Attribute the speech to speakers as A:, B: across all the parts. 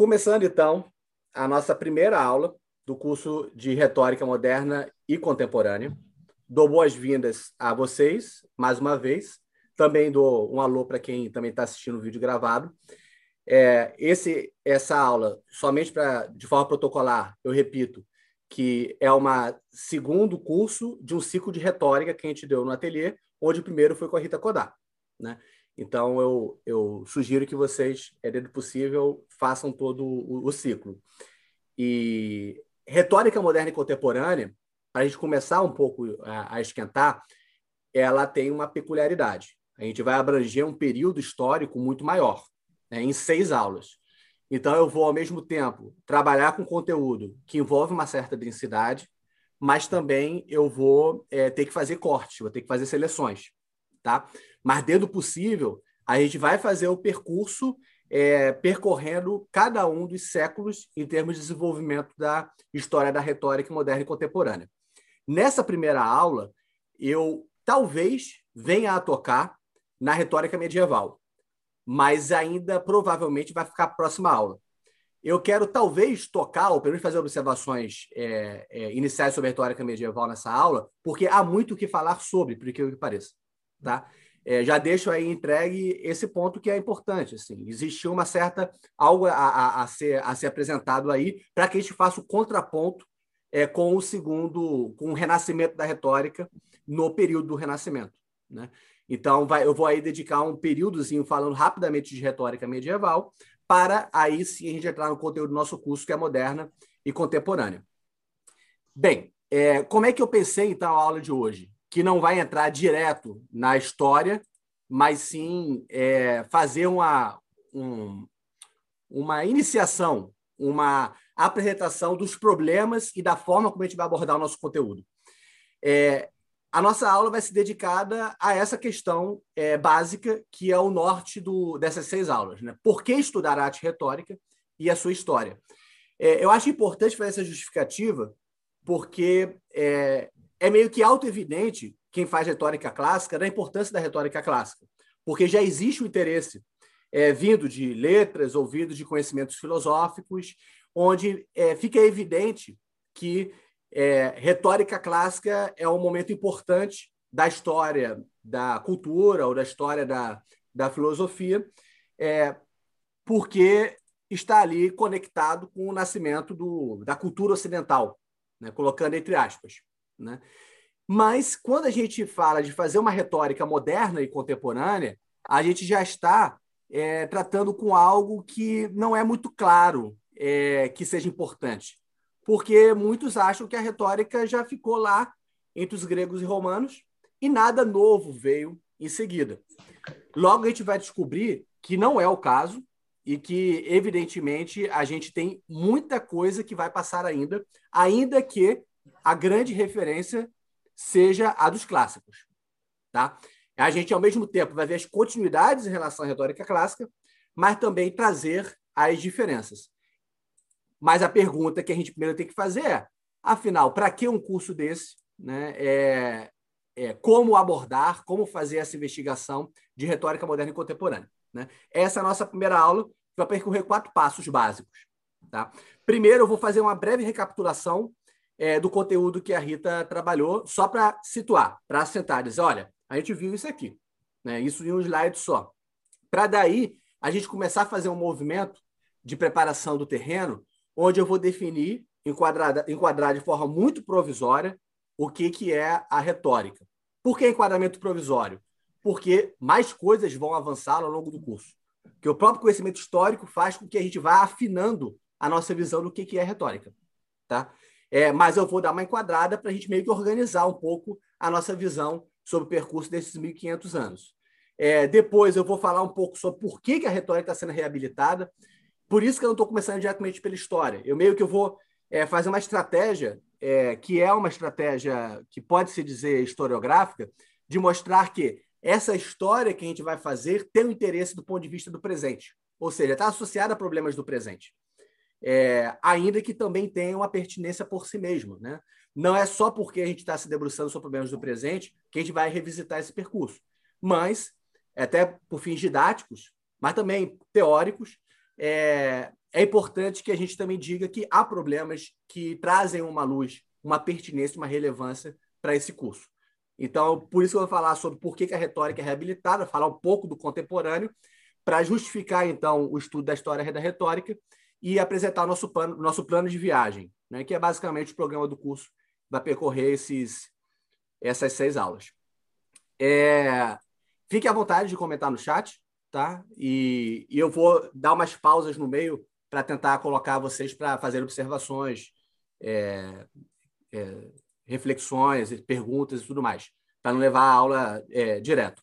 A: Começando então a nossa primeira aula do curso de Retórica Moderna e Contemporânea. Dou boas-vindas a vocês, mais uma vez. Também dou um alô para quem também está assistindo o vídeo gravado. É, esse, essa aula, somente para de forma protocolar, eu repito, que é uma segundo curso de um ciclo de retórica que a gente deu no ateliê, onde o primeiro foi com a Rita Kodá. Né? Então, eu, eu sugiro que vocês, é dentro possível, façam todo o, o ciclo. E retórica moderna e contemporânea, para a gente começar um pouco a, a esquentar, ela tem uma peculiaridade. A gente vai abranger um período histórico muito maior, né, em seis aulas. Então, eu vou, ao mesmo tempo, trabalhar com conteúdo que envolve uma certa densidade, mas também eu vou é, ter que fazer cortes, vou ter que fazer seleções. Tá? Mas, dentro do possível, a gente vai fazer o percurso é, percorrendo cada um dos séculos em termos de desenvolvimento da história da retórica moderna e contemporânea. Nessa primeira aula, eu talvez venha a tocar na retórica medieval, mas ainda provavelmente vai ficar a próxima aula. Eu quero talvez tocar, ou pelo menos fazer observações é, é, iniciais sobre a retórica medieval nessa aula, porque há muito o que falar sobre, por que pareça. Tá? É, já deixo aí entregue esse ponto que é importante. Assim, existiu uma certa algo a, a, a ser, a ser apresentado aí para que a gente faça o contraponto é, com o segundo, com o renascimento da retórica no período do renascimento. Né? Então, vai, eu vou aí dedicar um períodozinho falando rapidamente de retórica medieval, para aí sim a gente entrar no conteúdo do nosso curso, que é moderna e contemporânea. Bem, é, como é que eu pensei, então, a aula de hoje? Que não vai entrar direto na história, mas sim é, fazer uma, um, uma iniciação, uma apresentação dos problemas e da forma como a gente vai abordar o nosso conteúdo. É, a nossa aula vai ser dedicada a essa questão é, básica, que é o norte do, dessas seis aulas. Né? Por que estudar a arte retórica e a sua história? É, eu acho importante fazer essa justificativa, porque é, é meio que auto-evidente, quem faz retórica clássica, da importância da retórica clássica, porque já existe o interesse é, vindo de letras ou vindo de conhecimentos filosóficos, onde é, fica evidente que é, retórica clássica é um momento importante da história da cultura ou da história da, da filosofia, é, porque está ali conectado com o nascimento do, da cultura ocidental, né? colocando entre aspas. Né? Mas quando a gente fala de fazer uma retórica moderna e contemporânea, a gente já está é, tratando com algo que não é muito claro é, que seja importante. Porque muitos acham que a retórica já ficou lá entre os gregos e romanos e nada novo veio em seguida. Logo a gente vai descobrir que não é o caso e que, evidentemente, a gente tem muita coisa que vai passar ainda, ainda que a grande referência seja a dos clássicos. Tá? A gente, ao mesmo tempo, vai ver as continuidades em relação à retórica clássica, mas também trazer as diferenças. Mas a pergunta que a gente primeiro tem que fazer é, afinal, para que um curso desse? Né? É, é, como abordar, como fazer essa investigação de retórica moderna e contemporânea. Né? Essa é a nossa primeira aula, que vai percorrer quatro passos básicos. Tá? Primeiro, eu vou fazer uma breve recapitulação é, do conteúdo que a Rita trabalhou, só para situar, para assentar, dizer, olha, a gente viu isso aqui, né? isso em um slide só. Para daí a gente começar a fazer um movimento de preparação do terreno, onde eu vou definir, enquadrar, enquadrar de forma muito provisória, o que, que é a retórica. Por que enquadramento provisório? Porque mais coisas vão avançar ao longo do curso. Que o próprio conhecimento histórico faz com que a gente vá afinando a nossa visão do que, que é retórica. Tá? É, mas eu vou dar uma enquadrada para a gente meio que organizar um pouco a nossa visão sobre o percurso desses 1.500 anos. É, depois eu vou falar um pouco sobre por que, que a retórica está sendo reabilitada. Por isso que eu não estou começando diretamente pela história. Eu meio que vou é, fazer uma estratégia, é, que é uma estratégia que pode se dizer historiográfica, de mostrar que essa história que a gente vai fazer tem um interesse do ponto de vista do presente. Ou seja, está associada a problemas do presente é, ainda que também tenha uma pertinência por si mesmo. Né? Não é só porque a gente está se debruçando sobre problemas do presente que a gente vai revisitar esse percurso, mas, até por fins didáticos, mas também teóricos, é, é importante que a gente também diga que há problemas que trazem uma luz, uma pertinência, uma relevância para esse curso. Então, por isso eu vou falar sobre por que a retórica é reabilitada, falar um pouco do contemporâneo, para justificar, então, o estudo da história da retórica e apresentar nosso plano, nosso plano de viagem, né, que é basicamente o programa do curso vai percorrer esses, essas seis aulas. É, fique à vontade de comentar no chat, tá? E, e eu vou dar umas pausas no meio para tentar colocar vocês para fazer observações, é, é, reflexões, perguntas e tudo mais, para não levar a aula é, direto.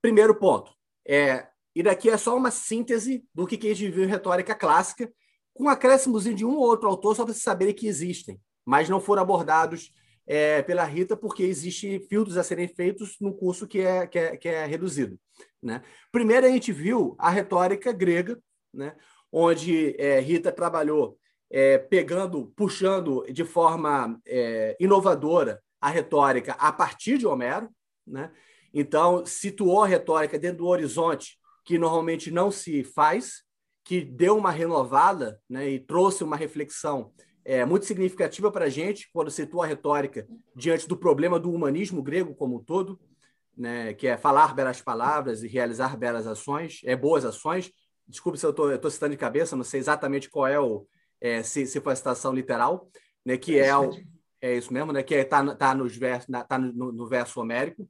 A: Primeiro ponto, é, e daqui é só uma síntese do que a gente viu em retórica clássica, com acréscimos de um ou outro autor, só para vocês saberem que existem, mas não foram abordados é, pela Rita, porque existem filtros a serem feitos no curso que é, que é, que é reduzido. Né? Primeiro, a gente viu a retórica grega, né? onde é, Rita trabalhou é, pegando, puxando de forma é, inovadora a retórica a partir de Homero. Né? Então, situou a retórica dentro do horizonte que normalmente não se faz, que deu uma renovada né? e trouxe uma reflexão é, muito significativa para a gente quando citou a retórica diante do problema do humanismo grego como um todo, né, que é falar belas palavras e realizar belas ações, é boas ações. Desculpe se eu estou citando de cabeça, não sei exatamente qual é o é, se, se foi a citação literal, né, que é, o, é isso mesmo, né, que está é, tá nos vers, tá no, no, verso homérico.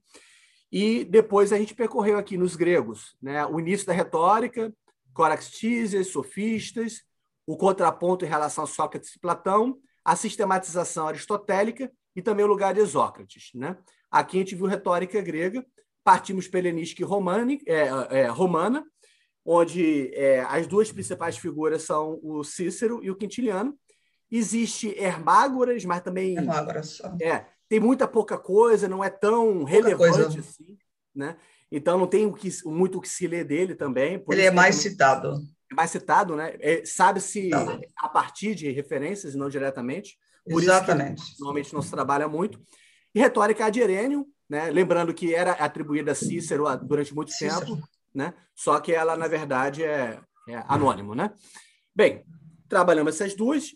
A: E depois a gente percorreu aqui nos gregos, né, o início da retórica, coraxtísias, sofistas, o contraponto em relação a Sócrates e Platão, a sistematização aristotélica e também o lugar de Sócrates. Né? Aqui a gente viu retórica grega, partimos pela helenística é, é, romana, onde é, as duas principais figuras são o Cícero e o Quintiliano. Existe Hermágoras, mas também
B: Hermágoras.
A: é, tem muita pouca coisa, não é tão pouca relevante coisa. assim, né? Então não tem o que, muito o que se ler dele também.
B: Ele é mais também... citado
A: mais citado, né? É, Sabe-se tá. a partir de referências e não diretamente.
B: Por Exatamente.
A: isso que normalmente não se trabalha muito. E retórica ad Irênio, né? lembrando que era atribuída a Cícero durante muito Cícero. tempo, né? só que ela, na verdade, é, é anônimo. Né? Bem, trabalhamos essas duas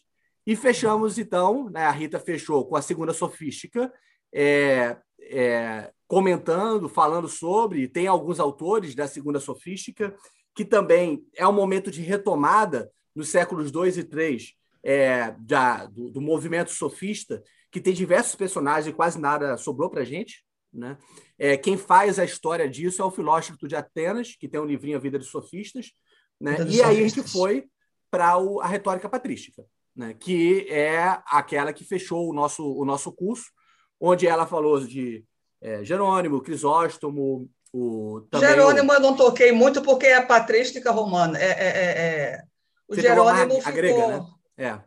A: e fechamos, então, né? a Rita fechou com a segunda sofística, é, é, comentando, falando sobre, tem alguns autores da segunda sofística que também é um momento de retomada nos séculos 2 e 3 é, da, do, do, movimento sofista, que tem diversos personagens e quase nada sobrou para a gente. Né? É, quem faz a história disso é o filósofo de Atenas, que tem um livrinho A Vida dos Sofistas. Né? E aí a gente foi para a retórica patrística, né? que é aquela que fechou o nosso, o nosso curso, onde ela falou de é, Jerônimo, Crisóstomo, o,
B: Jerônimo o... eu não toquei muito porque é patrística romana. É, é, é, é. O Você Jerônimo a, ficou... grega, né? É.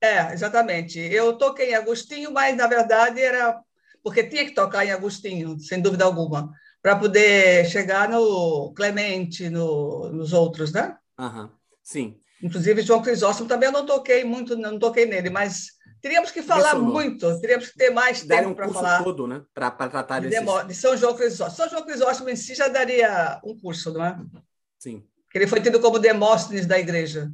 B: É, exatamente. Eu toquei em Agostinho, mas na verdade era porque tinha que tocar em Agostinho, sem dúvida alguma, para poder chegar no Clemente, no, nos outros, né?
A: Uhum. Sim.
B: Inclusive João Crisóstomo também eu não toquei muito, não toquei nele, mas Teríamos que falar muito, teríamos que ter mais tempo um para falar.
A: todo, né? Para tratar
B: de, desses... de São João Crisóstomo. São João Crisóstomo em si já daria um curso, não é?
A: Sim.
B: Que ele foi tido como Demóstenes da igreja.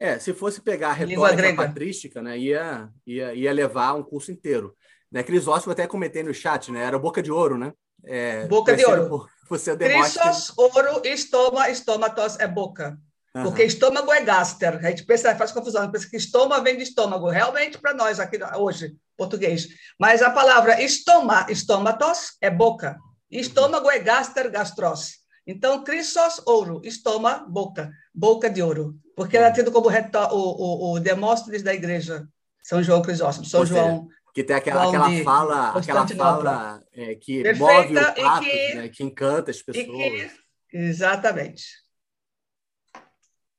A: É, se fosse pegar a retórica patrística, né, ia, ia, ia levar um curso inteiro. Né, Crisóstomo até comentei no chat, né? Era boca de ouro, né?
B: É, boca de ouro. você é Cristos, ouro, estoma, estomatos é boca. Porque estômago é gaster. A gente pensa, faz confusão, pensa que estômago vem de estômago. Realmente, para nós aqui hoje, português. Mas a palavra estoma, estômatos é boca. Estômago é gaster, gastros. Então, Cristos, ouro. Estoma, boca. Boca de ouro. Porque era tido como reto, o, o, o Demóstenes da igreja. São João Crisóstomo. São Ou João... Seja,
A: que tem aquela, aquela fala, aquela fala é, que Perfeita move o pato, que, né, que encanta as pessoas. Que,
B: exatamente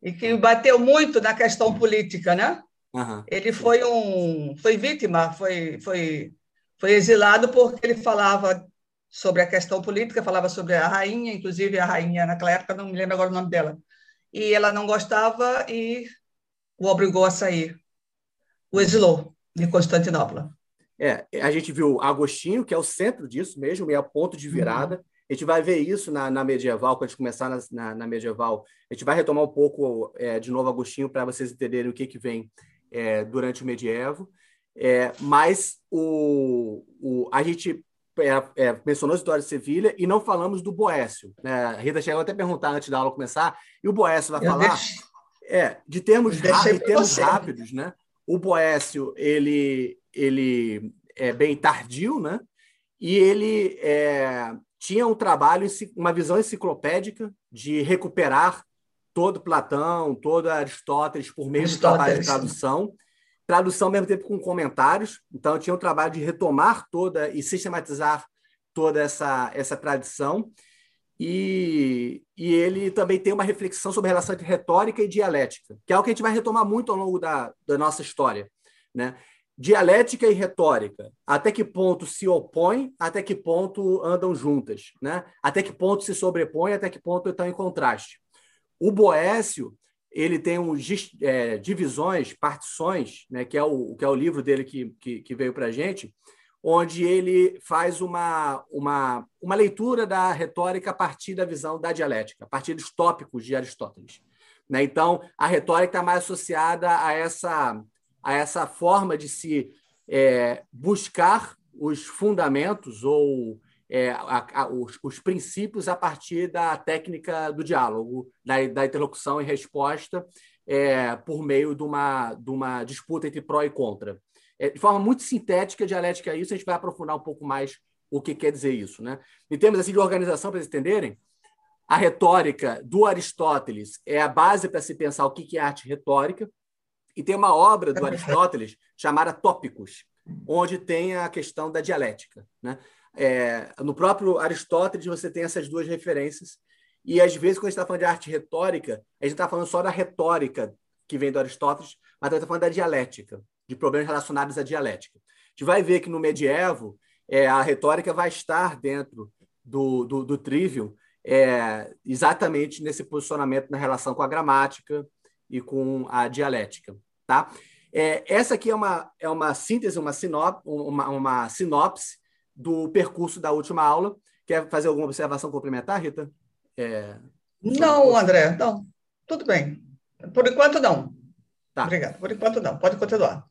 B: e que bateu muito na questão política, né? Uhum. Ele foi um, foi vítima, foi, foi, foi exilado porque ele falava sobre a questão política, falava sobre a rainha, inclusive a rainha naquela época não me lembro agora o nome dela, e ela não gostava e o obrigou a sair, o exilou de Constantinopla.
A: É, a gente viu Agostinho, que é o centro disso mesmo, e é o ponto de virada. Uhum. A gente vai ver isso na, na medieval, quando a gente começar na, na, na, medieval. A gente vai retomar um pouco é, de novo Agostinho para vocês entenderem o que, que vem é, durante o medievo. É, mas o, o, a gente é, é, mencionou a história de Sevilha e não falamos do Boécio. Né? A Rita chegou até a perguntar antes da aula começar, e o Boécio vai Eu falar deixo... é, de termos, de termos rápidos. Né? O Boécio ele, ele é bem tardio, né? e ele é, tinha um trabalho, uma visão enciclopédica de recuperar todo Platão, todo Aristóteles por meio do trabalho de tradução tradução ao mesmo tempo com comentários. Então, tinha o trabalho de retomar toda e sistematizar toda essa, essa tradição. E, e ele também tem uma reflexão sobre a relação entre retórica e dialética, que é algo que a gente vai retomar muito ao longo da, da nossa história. Né? Dialética e retórica, até que ponto se opõem, até que ponto andam juntas, né? até que ponto se sobrepõem, até que ponto estão em contraste. O Boécio ele tem um, é, divisões, partições, né, que, é o, que é o livro dele que, que, que veio para a gente, onde ele faz uma, uma, uma leitura da retórica a partir da visão da dialética, a partir dos tópicos de Aristóteles. Né? Então, a retórica está mais associada a essa, a essa forma de se é, buscar os fundamentos ou é, a, a, os, os, princípios a partir da técnica do diálogo, da, da interlocução e resposta, é, por meio de uma, de uma disputa entre pró e contra. É, de forma muito sintética, dialética isso, a gente vai aprofundar um pouco mais o que quer dizer isso. Né? Em termos assim, de organização, para vocês entenderem, a retórica do Aristóteles é a base para se pensar o que é arte retórica, e tem uma obra do Aristóteles chamada Tópicos, onde tem a questão da dialética. Né? É, no próprio Aristóteles você tem essas duas referências. E às vezes, quando a gente está falando de arte retórica, a gente está falando só da retórica que vem do Aristóteles, mas também está falando da dialética, de problemas relacionados à dialética. A gente vai ver que no medievo é, a retórica vai estar dentro do, do, do trivium é, exatamente nesse posicionamento na relação com a gramática e com a dialética. Tá? É, essa aqui é uma, é uma síntese, uma, sinop, uma, uma sinopse do percurso da última aula. Quer fazer alguma observação complementar, Rita?
B: É... Não, André, não. Tudo bem. Por enquanto, não. Tá. Obrigado. Por enquanto, não. Pode continuar.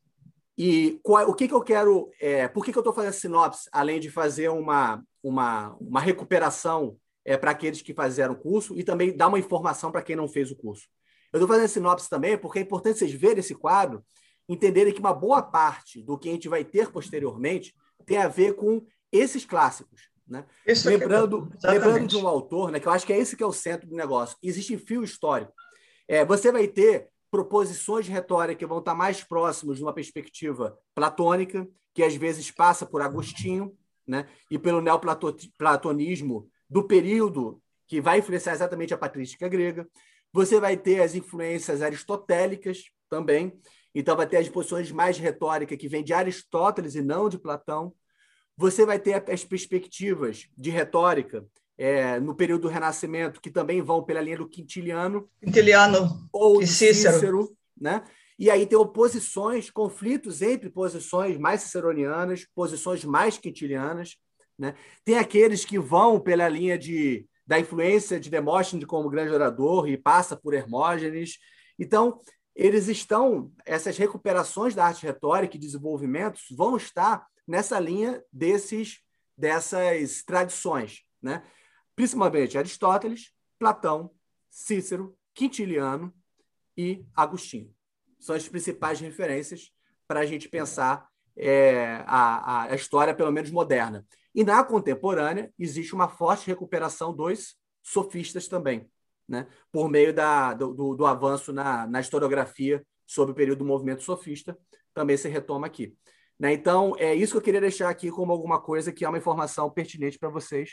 A: E qual, o que, que eu quero. É, por que, que eu estou fazendo sinopse, além de fazer uma, uma, uma recuperação é, para aqueles que fizeram o curso e também dar uma informação para quem não fez o curso? Eu estou fazendo sinopse também porque é importante vocês verem esse quadro, entenderem que uma boa parte do que a gente vai ter posteriormente tem a ver com esses clássicos. Né? lembrando, é lembrando de um autor, né, que eu acho que é esse que é o centro do negócio. Existe fio histórico. É, você vai ter proposições de retórica que vão estar mais próximos de uma perspectiva platônica, que às vezes passa por Agostinho, né, e pelo neoplatonismo do período que vai influenciar exatamente a patrística grega. Você vai ter as influências aristotélicas também, então vai ter as posições mais retóricas que vêm de Aristóteles e não de Platão. Você vai ter as perspectivas de retórica é, no período do Renascimento, que também vão pela linha do Quintiliano.
B: Quintiliano
A: ou e Cícero. Cícero né? E aí tem oposições, conflitos entre posições mais ciceronianas, posições mais quintilianas. Né? Tem aqueles que vão pela linha de, da influência de Demóstenes como grande orador e passa por Hermógenes. Então, eles estão, essas recuperações da arte retórica e desenvolvimentos vão estar nessa linha desses dessas tradições, né? principalmente Aristóteles, Platão, Cícero, Quintiliano e Agostinho. São as principais referências para a gente pensar é, a, a história, pelo menos moderna. E na contemporânea, existe uma forte recuperação dos sofistas também, né? por meio da, do, do avanço na, na historiografia sobre o período do movimento sofista, também se retoma aqui. Né? Então, é isso que eu queria deixar aqui como alguma coisa que é uma informação pertinente para vocês.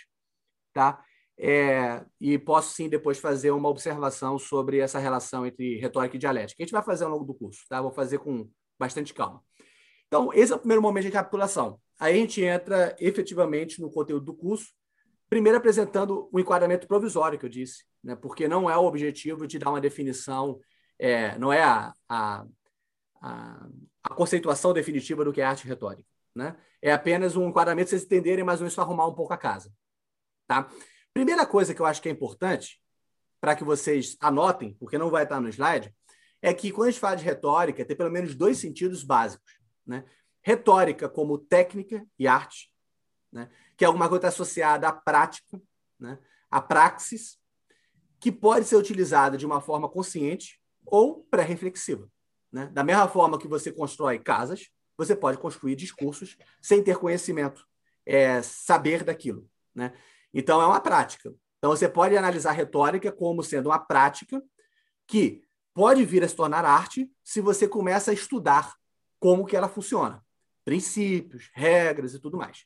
A: Tá? É, e posso sim depois fazer uma observação sobre essa relação entre retórica e dialética. A gente vai fazer ao longo do curso, tá? Vou fazer com bastante calma. Então, esse é o primeiro momento de recapitulação. Aí a gente entra efetivamente no conteúdo do curso, primeiro apresentando o enquadramento provisório que eu disse, né? porque não é o objetivo de dar uma definição, é, não é a, a, a, a conceituação definitiva do que é arte retórica. Né? É apenas um enquadramento vocês entenderem mais ou menos arrumar um pouco a casa. Tá? Primeira coisa que eu acho que é importante, para que vocês anotem, porque não vai estar no slide, é que quando a gente fala de retórica, tem pelo menos dois sentidos básicos. Né? Retórica como técnica e arte, né? que é alguma coisa associada à prática, né? à praxis, que pode ser utilizada de uma forma consciente ou pré-reflexiva. Né? Da mesma forma que você constrói casas, você pode construir discursos sem ter conhecimento, é, saber daquilo. Né? Então, é uma prática. Então, você pode analisar a retórica como sendo uma prática que pode vir a se tornar arte se você começa a estudar como que ela funciona. Princípios, regras e tudo mais.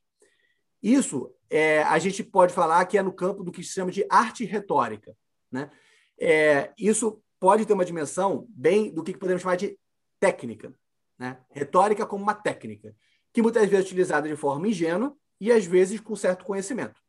A: Isso é, a gente pode falar que é no campo do que se chama de arte retórica. Né? É, isso pode ter uma dimensão bem do que podemos chamar de técnica. Né? Retórica como uma técnica, que muitas vezes é utilizada de forma ingênua e às vezes com certo conhecimento.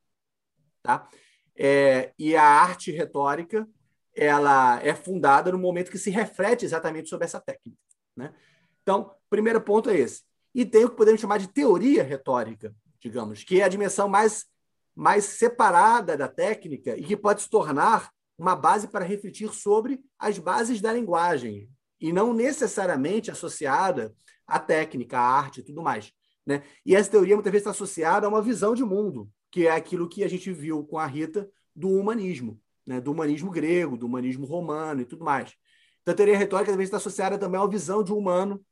A: Tá? É, e a arte retórica ela é fundada no momento que se reflete exatamente sobre essa técnica. Né? Então, primeiro ponto é esse. E tem o que podemos chamar de teoria retórica, digamos, que é a dimensão mais, mais separada da técnica e que pode se tornar uma base para refletir sobre as bases da linguagem, e não necessariamente associada à técnica, à arte e tudo mais. Né? E essa teoria muitas vezes está associada a uma visão de mundo, que é aquilo que a gente viu com a Rita do humanismo, né? do humanismo grego, do humanismo romano e tudo mais. Então, a teoria retórica às vezes está associada também a uma visão de humano,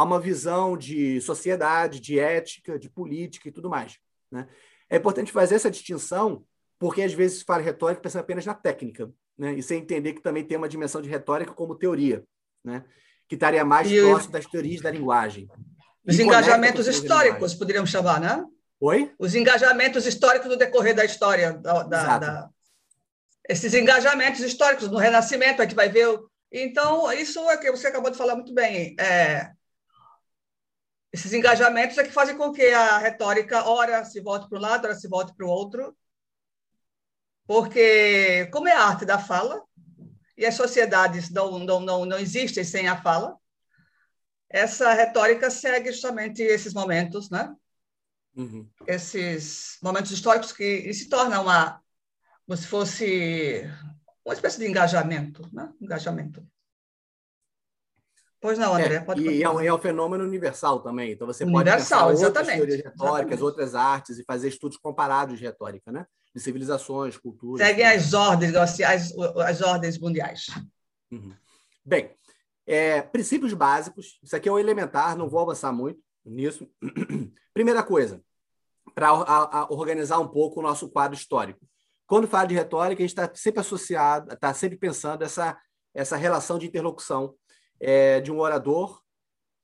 A: a uma visão de sociedade, de ética, de política e tudo mais. Né? É importante fazer essa distinção, porque às vezes se fala retórica pensando apenas na técnica, né? e sem entender que também tem uma dimensão de retórica como teoria né? que estaria mais e próximo das teorias da linguagem.
B: Os engajamentos históricos, poderíamos chamar, né?
A: Oi?
B: Os engajamentos históricos do decorrer da história. Da, da, da... Esses engajamentos históricos no Renascimento, a gente vai ver. Então, isso é que você acabou de falar muito bem. É... Esses engajamentos é que fazem com que a retórica, ora se volte para um lado, ora se volte para o outro. Porque, como é a arte da fala, e as sociedades não, não, não, não existem sem a fala, essa retórica segue justamente esses momentos, né? Uhum. Esses momentos históricos que se torna uma, como se fosse uma espécie de engajamento, né? Engajamento.
A: Pois não, André, é, pode e é um, é um, fenômeno universal também. Então você universal, pode pensar exatamente, outras teorias retóricas, exatamente. outras artes e fazer estudos comparados de retórica, né? de civilizações, culturas.
B: Seguem as ordens, as, as ordens mundiais.
A: Uhum. Bem, é, princípios básicos. Isso aqui é o elementar, não vou avançar muito nisso. Primeira coisa, para organizar um pouco o nosso quadro histórico. Quando fala de retórica, a gente está sempre associado, está sempre pensando essa, essa relação de interlocução é, de um orador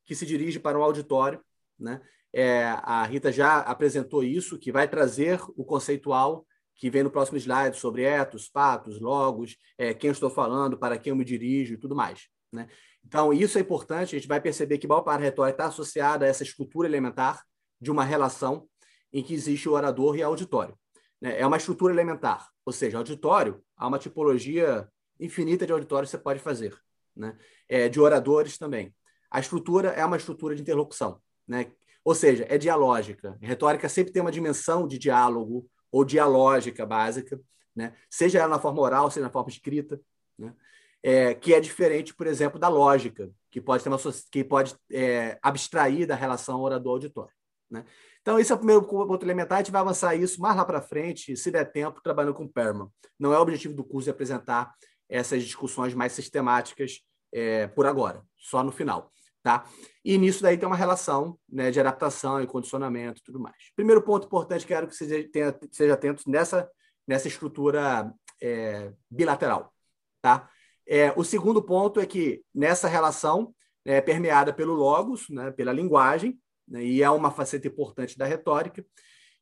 A: que se dirige para um auditório, né? É, a Rita já apresentou isso, que vai trazer o conceitual que vem no próximo slide sobre etos, patos, logos, é, quem estou falando, para quem eu me dirijo e tudo mais. Né? Então, isso é importante, a gente vai perceber que da retórica está associada a essa estrutura elementar de uma relação em que existe o orador e auditório. Né? É uma estrutura elementar, ou seja, auditório, há uma tipologia infinita de auditórios que você pode fazer, né? É, de oradores também. A estrutura é uma estrutura de interlocução, né? ou seja, é dialógica. Retórica sempre tem uma dimensão de diálogo, ou dialógica básica, né? seja ela na forma oral, seja na forma escrita, né? é, que é diferente, por exemplo, da lógica, que pode, ter uma, que pode é, abstrair da relação orador-auditório. Né? Então, esse é o primeiro ponto elementar. A gente vai avançar isso mais lá para frente, se der tempo, trabalhando com Perman. Não é o objetivo do curso apresentar essas discussões mais sistemáticas é, por agora, só no final. Tá? E nisso daí tem uma relação né, de adaptação e condicionamento e tudo mais. Primeiro ponto importante, quero que você tenha, atento nessa, nessa estrutura é, bilateral. Tá? É, o segundo ponto é que nessa relação é permeada pelo logos, né, pela linguagem, né, e é uma faceta importante da retórica,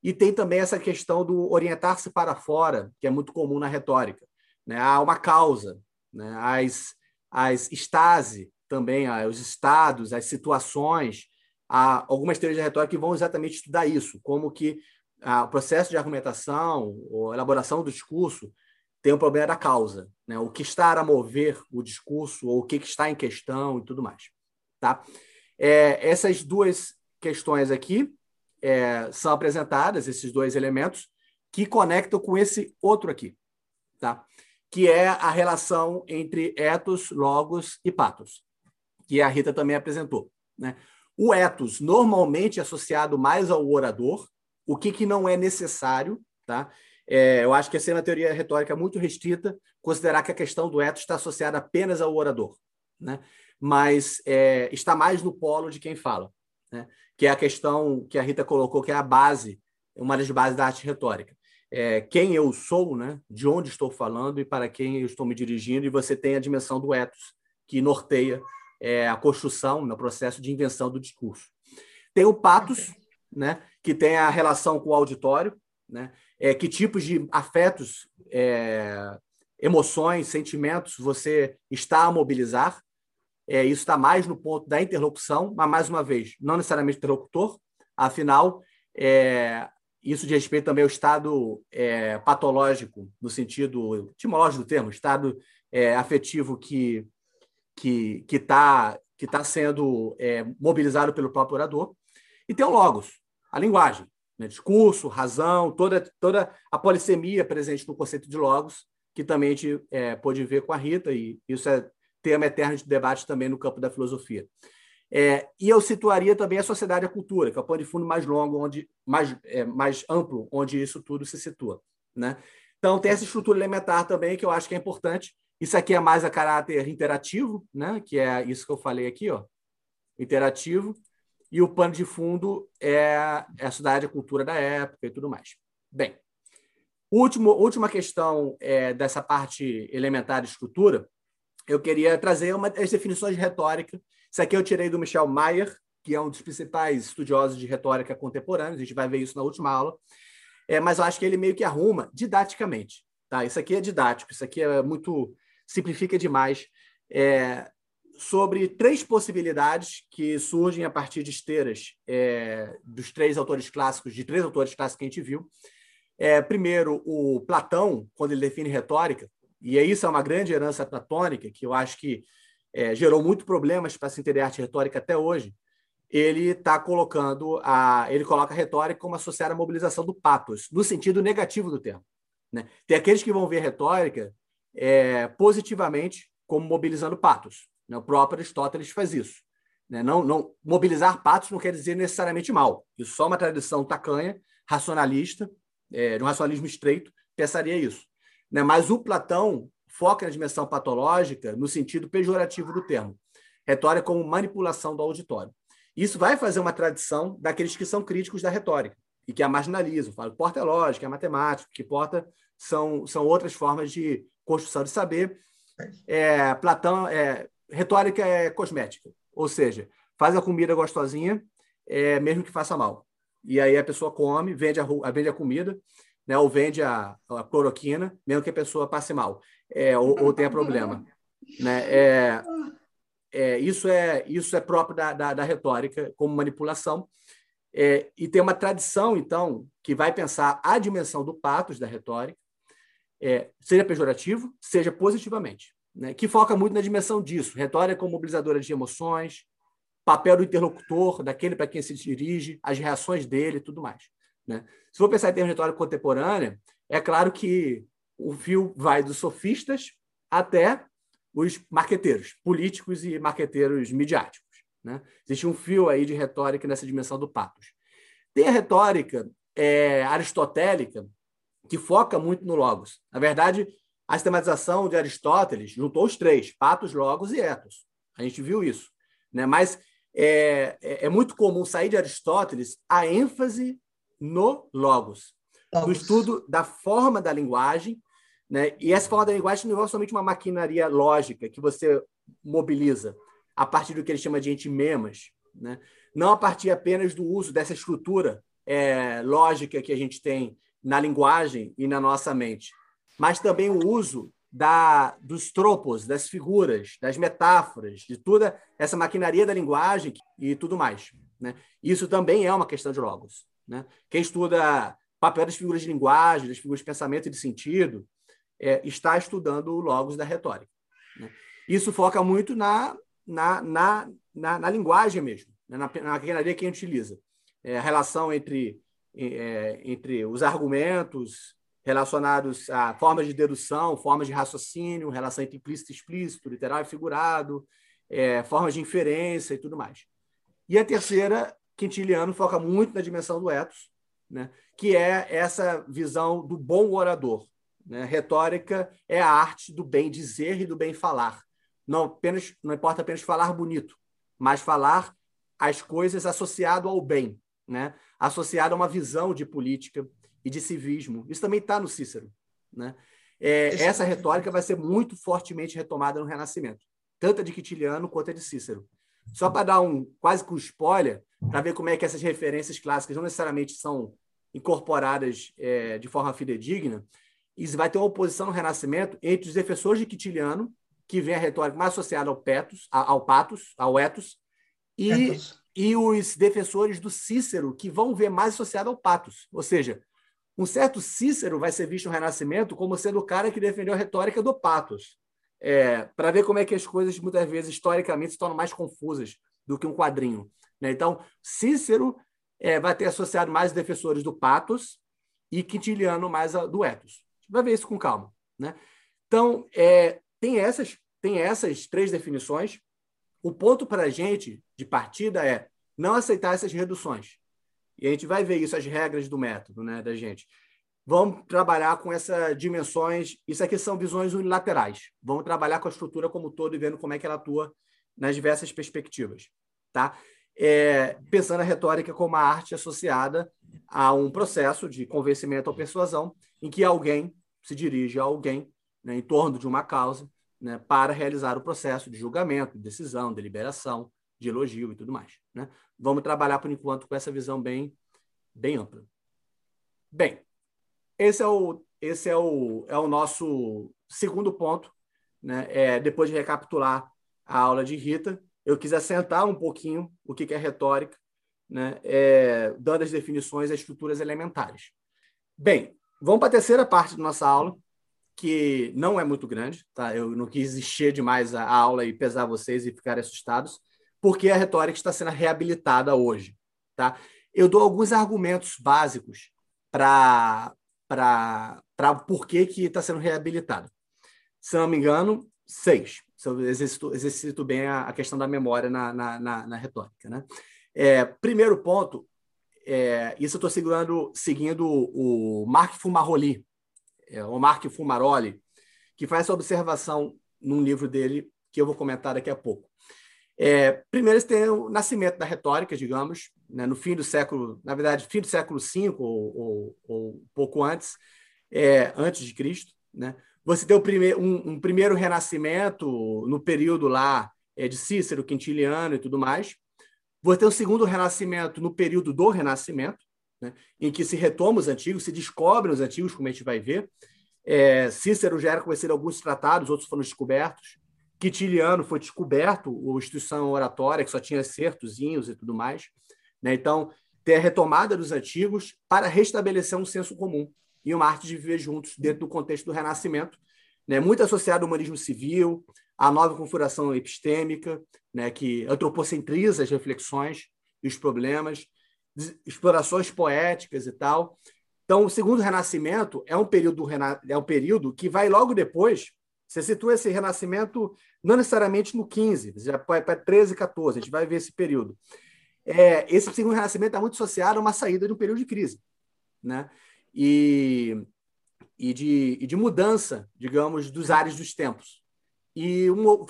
A: e tem também essa questão do orientar-se para fora, que é muito comum na retórica. Né? Há uma causa, né? as, as estase, também os estados, as situações, há algumas teorias de retórica que vão exatamente estudar isso, como que o processo de argumentação ou elaboração do discurso tem o um problema da causa, né? o que está a mover o discurso ou o que está em questão e tudo mais. Tá? É, essas duas questões aqui é, são apresentadas, esses dois elementos, que conectam com esse outro aqui, tá? Que é a relação entre ethos, logos e patos, que a Rita também apresentou. Né? O ethos normalmente é associado mais ao orador, o que, que não é necessário. Tá? É, eu acho que essa é uma teoria retórica muito restrita, considerar que a questão do ethos está associada apenas ao orador, né? mas é, está mais no polo de quem fala, né? que é a questão que a Rita colocou, que é a base, uma das bases da arte retórica é, quem eu sou, né? de onde estou falando e para quem eu estou me dirigindo, e você tem a dimensão do ethos, que norteia é, a construção, no processo de invenção do discurso. Tem o patos, né? que tem a relação com o auditório, né? é, que tipos de afetos, é, emoções, sentimentos você está a mobilizar. É, isso está mais no ponto da interlocução, mas, mais uma vez, não necessariamente interlocutor, afinal, é, isso diz respeito também ao estado é, patológico, no sentido etimológico do termo, estado é, afetivo que que que está que tá sendo é, mobilizado pelo próprio orador. E tem o logos, a linguagem, né? discurso, razão, toda toda a polissemia presente no conceito de logos, que também a gente é, pôde ver com a Rita, e isso é tema eterno de debate também no campo da filosofia. É, e eu situaria também a sociedade e a cultura, que é o pano de fundo mais longo, onde, mais, é, mais amplo, onde isso tudo se situa. Né? Então, tem essa estrutura elementar também, que eu acho que é importante. Isso aqui é mais a caráter interativo, né? que é isso que eu falei aqui, ó, interativo. E o pano de fundo é, é a cidade, a cultura da época e tudo mais. Bem, último, última questão é, dessa parte elementar de estrutura, eu queria trazer uma, as definições de retórica isso aqui eu tirei do Michel Mayer, que é um dos principais estudiosos de retórica contemporânea, a gente vai ver isso na última aula, é, mas eu acho que ele meio que arruma didaticamente. Tá? Isso aqui é didático, isso aqui é muito. simplifica demais. É, sobre três possibilidades que surgem a partir de esteiras é, dos três autores clássicos, de três autores clássicos que a gente viu. É, primeiro, o Platão, quando ele define retórica, e isso é uma grande herança platônica, que eu acho que é, gerou muito problemas para se entender arte retórica até hoje, ele está colocando a, ele coloca a retórica como associada à mobilização do patos, no sentido negativo do termo. Né? Tem aqueles que vão ver retórica é, positivamente como mobilizando patos. Né? O próprio Aristóteles faz isso. Né? Não, não, mobilizar patos não quer dizer necessariamente mal. Isso só uma tradição tacanha, racionalista, é, de um racionalismo estreito, pensaria isso. Né? Mas o Platão foca na dimensão patológica no sentido pejorativo do termo. Retórica como manipulação do auditório. Isso vai fazer uma tradição daqueles que são críticos da retórica e que a marginalizam. Que porta é lógica, é matemática, que porta são, são outras formas de construção de saber. É, Platão, é, retórica é cosmética, ou seja, faz a comida gostosinha, é, mesmo que faça mal. E aí a pessoa come, vende a, vende a comida, né, ou vende a, a cloroquina, mesmo que a pessoa passe mal é, ou, ou, tenha problema. Né? É, é, isso, é, isso é próprio da, da, da retórica como manipulação. É, e tem uma tradição, então, que vai pensar a dimensão do patos da retórica, é, seja pejorativo, seja positivamente, né? que foca muito na dimensão disso. Retórica como mobilizadora de emoções, papel do interlocutor, daquele para quem se dirige, as reações dele e tudo mais. Né? Se for pensar em termos de retórica contemporânea, é claro que o fio vai dos sofistas até os marqueteiros, políticos e marqueteiros midiáticos. Né? Existe um fio aí de retórica nessa dimensão do patos. Tem a retórica é, aristotélica, que foca muito no logos. Na verdade, a sistematização de Aristóteles juntou os três, patos, logos e ethos. A gente viu isso. Né? Mas é, é, é muito comum sair de Aristóteles a ênfase no logos, no estudo da forma da linguagem né? E essa forma da linguagem não é somente uma maquinaria lógica que você mobiliza a partir do que ele chama de entimemas, né? não a partir apenas do uso dessa estrutura é, lógica que a gente tem na linguagem e na nossa mente, mas também o uso da, dos tropos, das figuras, das metáforas, de toda essa maquinaria da linguagem e tudo mais. Né? Isso também é uma questão de logos. Né? Quem estuda papel das figuras de linguagem, das figuras de pensamento e de sentido, é, está estudando o logos da retórica. Né? Isso foca muito na, na, na, na, na linguagem mesmo, né? na, na maquinaria que a gente utiliza. É, a relação entre é, entre os argumentos relacionados a formas de dedução, formas de raciocínio, relação entre implícito e explícito, literal e figurado, é, formas de inferência e tudo mais. E a terceira, Quintiliano, foca muito na dimensão do ethos, né? que é essa visão do bom orador. Né? Retórica é a arte do bem dizer e do bem falar. Não, apenas, não importa apenas falar bonito, mas falar as coisas associado ao bem, né? associado a uma visão de política e de civismo. Isso também está no Cícero. Né? É, essa retórica vai ser muito fortemente retomada no Renascimento, tanto a de Quintiliano quanto a de Cícero. Só para dar um quase que um spoiler, para ver como é que essas referências clássicas não necessariamente são incorporadas é, de forma fidedigna, e vai ter uma oposição no Renascimento entre os defensores de Quintiliano, que vem a retórica mais associada ao, petos, ao patos, ao etos, e, e os defensores do Cícero, que vão ver mais associado ao patos. Ou seja, um certo Cícero vai ser visto no Renascimento como sendo o cara que defendeu a retórica do patos. É, para ver como é que as coisas, muitas vezes, historicamente, se tornam mais confusas do que um quadrinho. Né? Então, Cícero é, vai ter associado mais defensores do patos e Quintiliano mais a, do ethos. Vai ver isso com calma. Né? Então, é, tem, essas, tem essas três definições. O ponto para a gente de partida é não aceitar essas reduções. E a gente vai ver isso, as regras do método né, da gente. Vamos trabalhar com essas dimensões. Isso aqui são visões unilaterais. Vamos trabalhar com a estrutura como um todo e vendo como é que ela atua nas diversas perspectivas. Tá? É, pensando a retórica como a arte associada a um processo de convencimento ou persuasão, em que alguém se dirige a alguém né, em torno de uma causa né, para realizar o processo de julgamento, de decisão, deliberação, de elogio e tudo mais. Né? Vamos trabalhar, por enquanto, com essa visão bem, bem ampla. Bem, esse é o, esse é o, é o nosso segundo ponto. Né? É, depois de recapitular a aula de Rita, eu quis assentar um pouquinho o que é retórica, né? É, dando as definições às estruturas elementares. Bem, vamos para a terceira parte da nossa aula, que não é muito grande, tá? Eu não quis encher demais a aula e pesar vocês e ficarem assustados, porque a retórica está sendo reabilitada hoje, tá? Eu dou alguns argumentos básicos para para por que está sendo reabilitada. Se não me engano, seis. Se exercito, exercito bem a, a, questão da memória na, na, na, na retórica, né? É, primeiro ponto, é, isso eu estou seguindo, seguindo o Mark Fumaroli, é, o Mark Fumaroli, que faz essa observação num livro dele que eu vou comentar daqui a pouco. É, primeiro, você tem o nascimento da retórica, digamos, né, no fim do século, na verdade, fim do século V ou, ou, ou pouco antes, é, antes de Cristo. Né? Você tem um, um, um primeiro renascimento no período lá é, de Cícero, Quintiliano e tudo mais. Você tem o segundo renascimento no período do Renascimento, né, em que se retoma os antigos, se descobrem os antigos, como a gente vai ver. É, Cícero já era conhecido alguns tratados, outros foram descobertos. Quintiliano foi descoberto, a instituição oratória, que só tinha certozinhos e tudo mais. Né? Então, ter a retomada dos antigos para restabelecer um senso comum e uma arte de viver juntos dentro do contexto do Renascimento, né? muito associado ao humanismo civil, à nova configuração epistêmica, né? que antropocentriza as reflexões e os problemas, explorações poéticas e tal. Então, o segundo renascimento é um período é um período que vai logo depois. Você situa esse renascimento não necessariamente no 15, já para 13, 14, a gente vai ver esse período. É, esse segundo renascimento está muito associado a uma saída de um período de crise, né? E, e, de, e de mudança, digamos, dos ares dos tempos. E o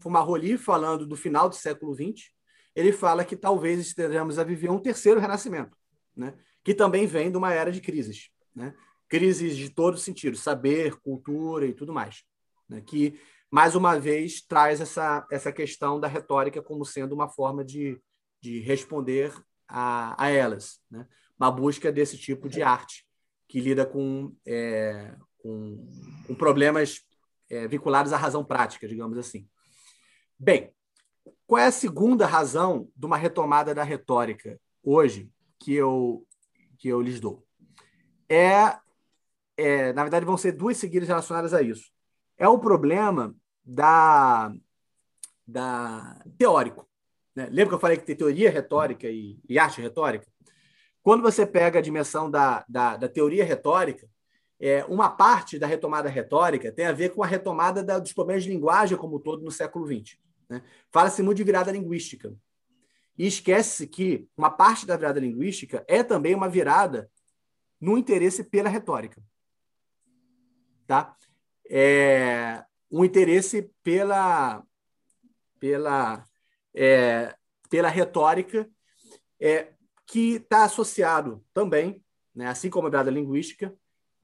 A: Fumaroli, falando do final do século XX, ele fala que talvez estejamos a viver um terceiro renascimento, né? que também vem de uma era de crises, né? crises de todo sentido, saber, cultura e tudo mais, né? que mais uma vez traz essa, essa questão da retórica como sendo uma forma de, de responder a, a elas, né? uma busca desse tipo de arte que lida com, é, com, com problemas é, vinculados à razão prática, digamos assim. Bem, qual é a segunda razão de uma retomada da retórica hoje que eu, que eu lhes dou? É, é, na verdade, vão ser duas seguidas relacionadas a isso. É o problema da, da teórico. Né? Lembra que eu falei que tem teoria retórica e, e arte retórica? Quando você pega a dimensão da, da, da teoria retórica, é, uma parte da retomada retórica tem a ver com a retomada da, dos problemas de linguagem como um todo no século XX. Né? Fala-se muito de virada linguística. E esquece que uma parte da virada linguística é também uma virada no interesse pela retórica. Tá? É um interesse pela, pela, é, pela retórica é, que está associado também, né, assim como a virada linguística,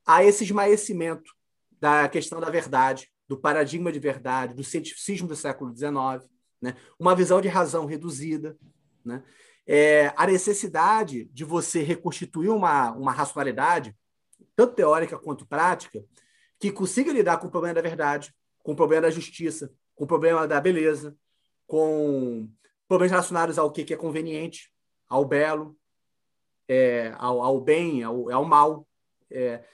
A: a esse esmaecimento da questão da verdade, do paradigma de verdade, do cientificismo do século XIX, né, uma visão de razão reduzida, né, é, a necessidade de você reconstituir uma, uma racionalidade, tanto teórica quanto prática, que consiga lidar com o problema da verdade, com o problema da justiça, com o problema da beleza, com problemas relacionados ao que é conveniente, ao belo, é, ao, ao, bem, ao, ao mal. É,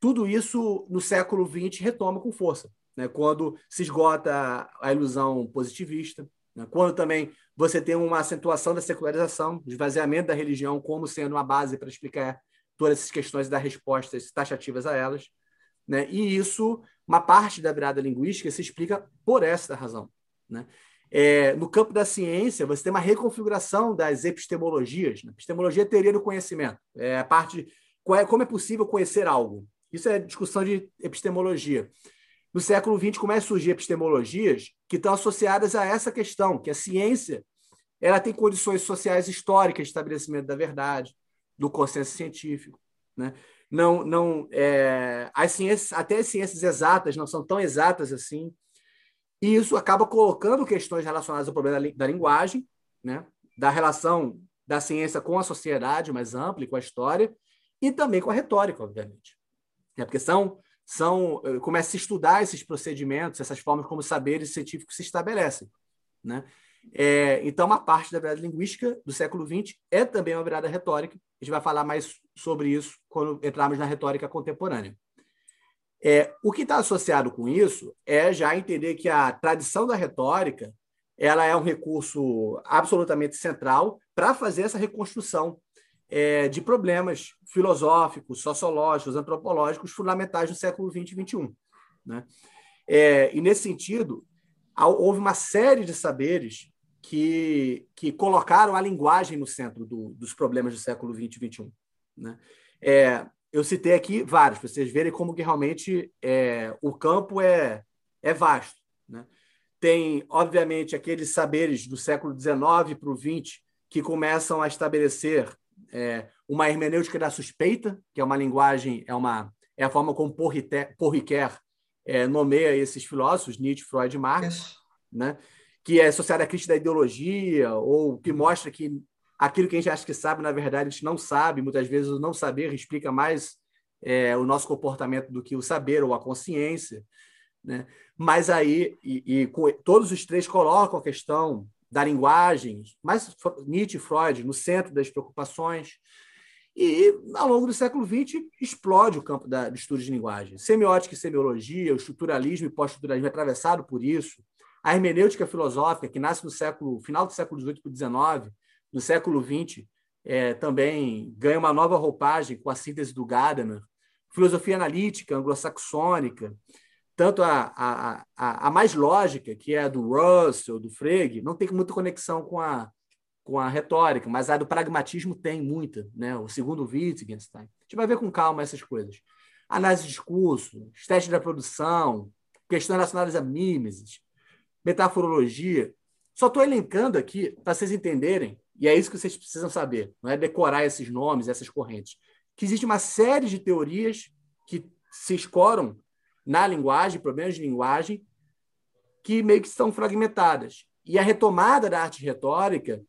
A: tudo isso no século XX retoma com força, né? quando se esgota a ilusão positivista, né? quando também você tem uma acentuação da secularização, esvaziamento da religião como sendo uma base para explicar todas essas questões e dar respostas taxativas a elas. Né? E isso, uma parte da virada linguística se explica por essa razão. Né? É, no campo da ciência, você tem uma reconfiguração das epistemologias. Né? Epistemologia é teoria do conhecimento. É a parte de é, como é possível conhecer algo. Isso é discussão de epistemologia. No século XX começa a surgir epistemologias que estão associadas a essa questão, que a ciência ela tem condições sociais históricas de estabelecimento da verdade, do consenso científico. Né? Não, não, é, as ciências, até as ciências exatas não são tão exatas assim. E isso acaba colocando questões relacionadas ao problema da, linguagem, né? da relação da ciência com a sociedade mais ampla e com a história, e também com a retórica, obviamente. É porque são, são eh, começa a estudar esses procedimentos, essas formas como saberes científicos se estabelecem. Né? É, então, uma parte da virada linguística do século XX é também uma virada retórica. A gente vai falar mais sobre isso quando entrarmos na retórica contemporânea. É, o que está associado com isso é já entender que a tradição da retórica ela é um recurso absolutamente central para fazer essa reconstrução é, de problemas filosóficos, sociológicos, antropológicos fundamentais do século XX e XXI. Né? É, e, nesse sentido, houve uma série de saberes que, que colocaram a linguagem no centro do, dos problemas do século XX e XXI. Né? É, eu citei aqui vários, para vocês verem como que realmente é, o campo é, é vasto. Né? Tem, obviamente, aqueles saberes do século XIX para o XX que começam a estabelecer é, uma hermenêutica da suspeita, que é uma linguagem, é, uma, é a forma como Porriquer é, nomeia esses filósofos, Nietzsche, Freud e Marx, né? que é associada à crítica da ideologia, ou que mostra que aquilo que a gente acha que sabe, na verdade, a gente não sabe. Muitas vezes o não saber explica mais é, o nosso comportamento do que o saber ou a consciência. Né? Mas aí, e, e todos os três colocam a questão da linguagem, mais Nietzsche e Freud no centro das preocupações. E, ao longo do século XX, explode o campo da, do estudo de linguagem. Semiótica e semiologia, o estruturalismo e pós-estruturalismo é atravessado por isso. A hermenêutica filosófica, que nasce no século final do século XVIII para XIX, no século XX, é, também ganha uma nova roupagem com a síntese do Gadamer. Filosofia analítica anglo-saxônica, tanto a, a, a, a, mais lógica, que é a do Russell, do Frege, não tem muita conexão com a, com a retórica, mas a do pragmatismo tem muita, né? o segundo Wittgenstein. A gente vai ver com calma essas coisas. Análise de discurso, testes da produção, questões relacionadas a mimesis, metaforologia. Só estou elencando aqui para vocês entenderem, e é isso que vocês precisam saber, não é decorar esses nomes, essas correntes, que existe uma série de teorias que se escoram na linguagem, problemas de linguagem, que meio que são fragmentadas. E a retomada da arte retórica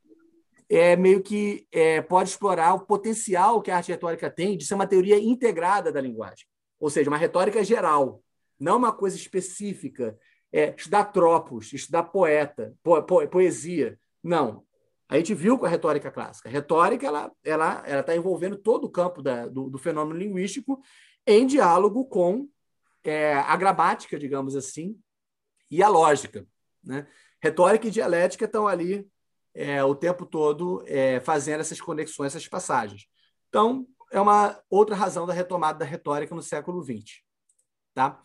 A: é meio que é, pode explorar o potencial que a arte retórica tem de ser uma teoria integrada da linguagem. Ou seja, uma retórica geral, não uma coisa específica. É, estudar tropos, estudar poeta, po, po, poesia. Não. A gente viu com a retórica clássica. A retórica ela ela ela está envolvendo todo o campo da, do, do fenômeno linguístico em diálogo com é, a gramática, digamos assim, e a lógica. Né? Retórica e dialética estão ali é, o tempo todo é, fazendo essas conexões, essas passagens. Então, é uma outra razão da retomada da retórica no século XX. Tá?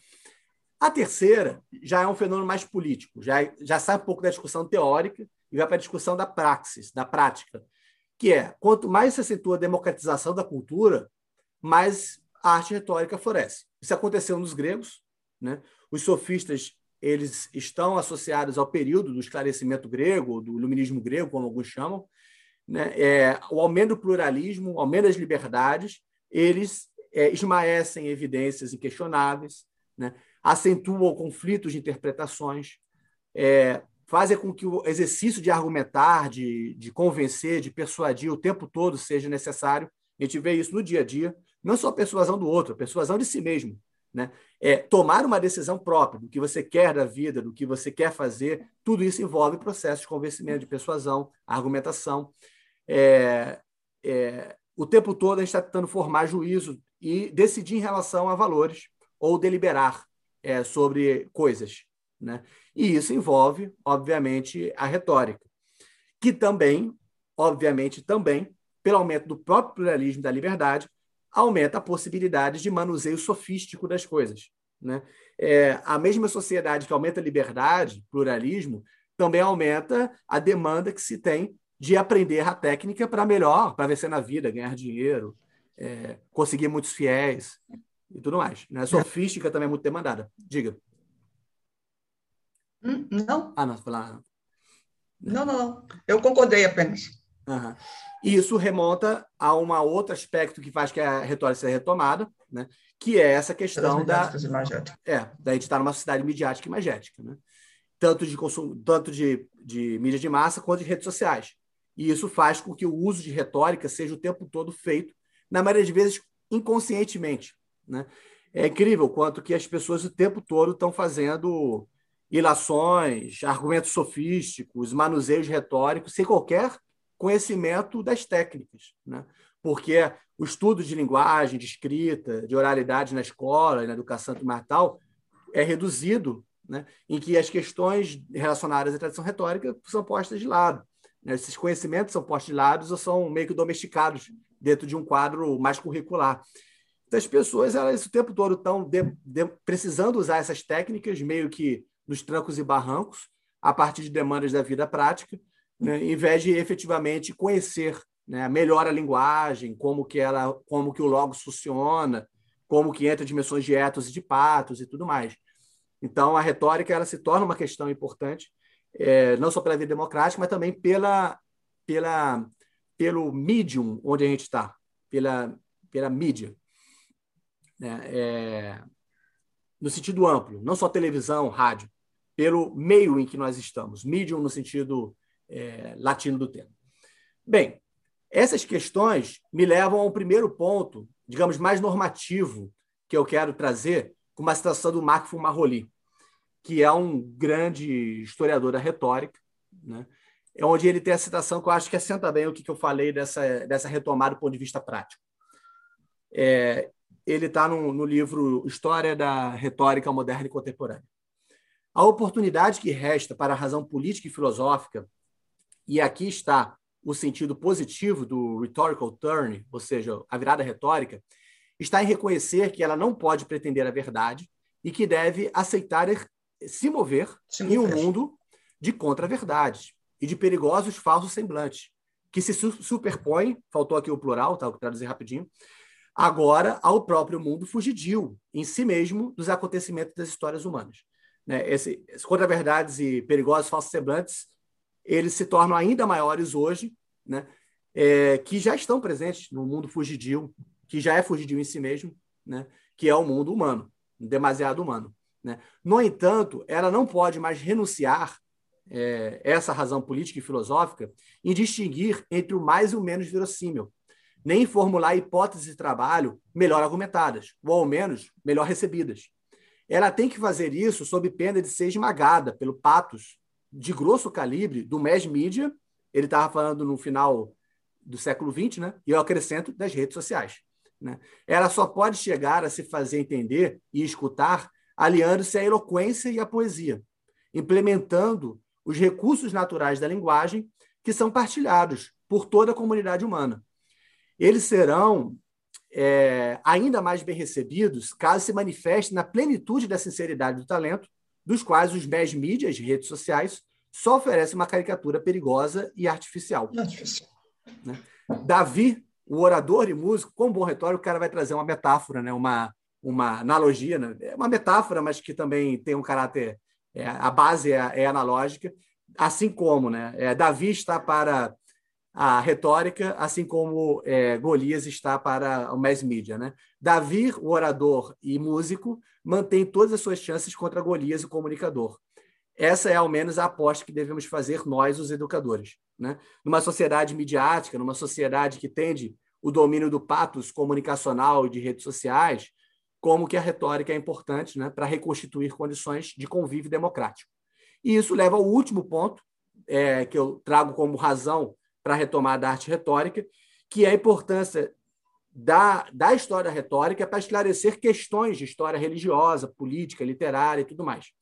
A: A terceira já é um fenômeno mais político, já, já sai um pouco da discussão teórica e vai para a discussão da praxis, da prática, que é quanto mais se acentua a democratização da cultura, mais a arte retórica floresce. Isso aconteceu nos gregos, né? Os sofistas eles estão associados ao período do esclarecimento grego, do iluminismo grego, como alguns chamam, né? É, o aumento do pluralismo, o aumento das liberdades, eles é, esmaecem evidências inquestionáveis, né? acentuam conflitos de interpretações, é, fazem com que o exercício de argumentar, de, de convencer, de persuadir o tempo todo seja necessário. A gente vê isso no dia a dia, não só a persuasão do outro, a persuasão de si mesmo. Né? É, tomar uma decisão própria do que você quer da vida, do que você quer fazer, tudo isso envolve processo de convencimento, de persuasão, argumentação. É, é, o tempo todo a gente está tentando formar juízo e decidir em relação a valores ou deliberar é, sobre coisas. Né? E isso envolve, obviamente, a retórica, que também, obviamente, também, pelo aumento do próprio pluralismo da liberdade, aumenta a possibilidade de manuseio sofístico das coisas. Né? É, a mesma sociedade que aumenta a liberdade, pluralismo, também aumenta a demanda que se tem de aprender a técnica para melhor, para vencer na vida, ganhar dinheiro, é, conseguir muitos fiéis e tudo mais. Né? A sofística também é muito demandada. Diga.
B: Hum, não.
A: Ah, não, falar.
B: Não, não, não. Eu concordei apenas.
A: Uhum. Isso remonta a um outro aspecto que faz que a retórica seja retomada, né? que é essa questão da, é, da gente estar numa sociedade midiática e imagética. Né? Tanto, de, consumo, tanto de, de mídia de massa quanto de redes sociais. E isso faz com que o uso de retórica seja o tempo todo feito, na maioria das vezes, inconscientemente. Né? É incrível quanto que as pessoas o tempo todo estão fazendo ilações, argumentos sofísticos, manuseios retóricos, sem qualquer conhecimento das técnicas. Né? Porque o estudo de linguagem, de escrita, de oralidade na escola, na educação primatal, é reduzido, né? em que as questões relacionadas à tradição retórica são postas de lado. Né? Esses conhecimentos são postos de lado ou são meio que domesticados dentro de um quadro mais curricular. Então, as pessoas, elas o tempo todo estão precisando usar essas técnicas, meio que nos trancos e barrancos, a partir de demandas da vida prática, né? em vez de efetivamente conhecer né, melhor a linguagem, como que ela, como que o logos funciona, como que entra dimensões de etos e de patos e tudo mais. Então, a retórica ela se torna uma questão importante é, não só pela vida democrática, mas também pela, pela, pelo medium onde a gente está, pela, pela mídia. Né? É, no sentido amplo, não só televisão, rádio, pelo meio em que nós estamos, medium no sentido é, latino do termo. Bem, essas questões me levam a um primeiro ponto, digamos, mais normativo, que eu quero trazer, com uma citação do Marc Fumaroli que é um grande historiador da retórica, né? é onde ele tem a citação que eu acho que assenta bem o que, eu falei dessa, dessa retomada do ponto de vista prático. É, ele está no, no livro História da Retórica Moderna e Contemporânea. A oportunidade que resta para a razão política e filosófica, e aqui está o sentido positivo do rhetorical turn, ou seja, a virada retórica, está em reconhecer que ela não pode pretender a verdade e que deve aceitar se mover em um mundo de contra-verdades e de perigosos falsos semblantes, que se su superpõem, faltou aqui o plural, tá? vou traduzir rapidinho, agora ao próprio mundo fugidio, em si mesmo, dos acontecimentos das histórias humanas. Né? Esse, contra-verdades e perigosos falsos semblantes, eles se tornam ainda maiores hoje, né? É, que já estão presentes no mundo fugidio, que já é fugidio em si mesmo, né? que é o mundo humano, demasiado humano. Né? No entanto, ela não pode mais renunciar é, essa razão política e filosófica em distinguir entre o mais e o menos verossímil, nem formular hipóteses de trabalho melhor argumentadas, ou ao menos melhor recebidas. Ela tem que fazer isso sob pena de ser esmagada pelo patos de grosso calibre do mass media, ele estava falando no final do século XX, né? e eu acrescento das redes sociais. Né? Ela só pode chegar a se fazer entender e escutar aliando-se à eloquência e à poesia, implementando os recursos naturais da linguagem que são partilhados por toda a comunidade humana. eles serão é, ainda mais bem recebidos caso se manifeste na plenitude da sinceridade do talento, dos quais os mass mídias, as redes sociais, só oferecem uma caricatura perigosa e artificial. artificial. Né? Davi, o orador e músico, com bom retórico, o cara vai trazer uma metáfora, né? uma, uma analogia, né? é uma metáfora, mas que também tem um caráter, é, a base é, é, analógica, assim como né? É, Davi está para a retórica, assim como é, Golias está para o mass media. Né? Davi, o orador e músico, mantém todas as suas chances contra Golias, o comunicador. Essa é, ao menos, a aposta que devemos fazer nós, os educadores. Né? Numa sociedade midiática, numa sociedade que tende o domínio do patos comunicacional e de redes sociais, como que a retórica é importante né, para reconstituir condições de convívio democrático. E isso leva ao último ponto, é, que eu trago como razão para a retomada da arte retórica, que é a importância da, da história retórica para esclarecer questões de história religiosa, política, literária e tudo mais.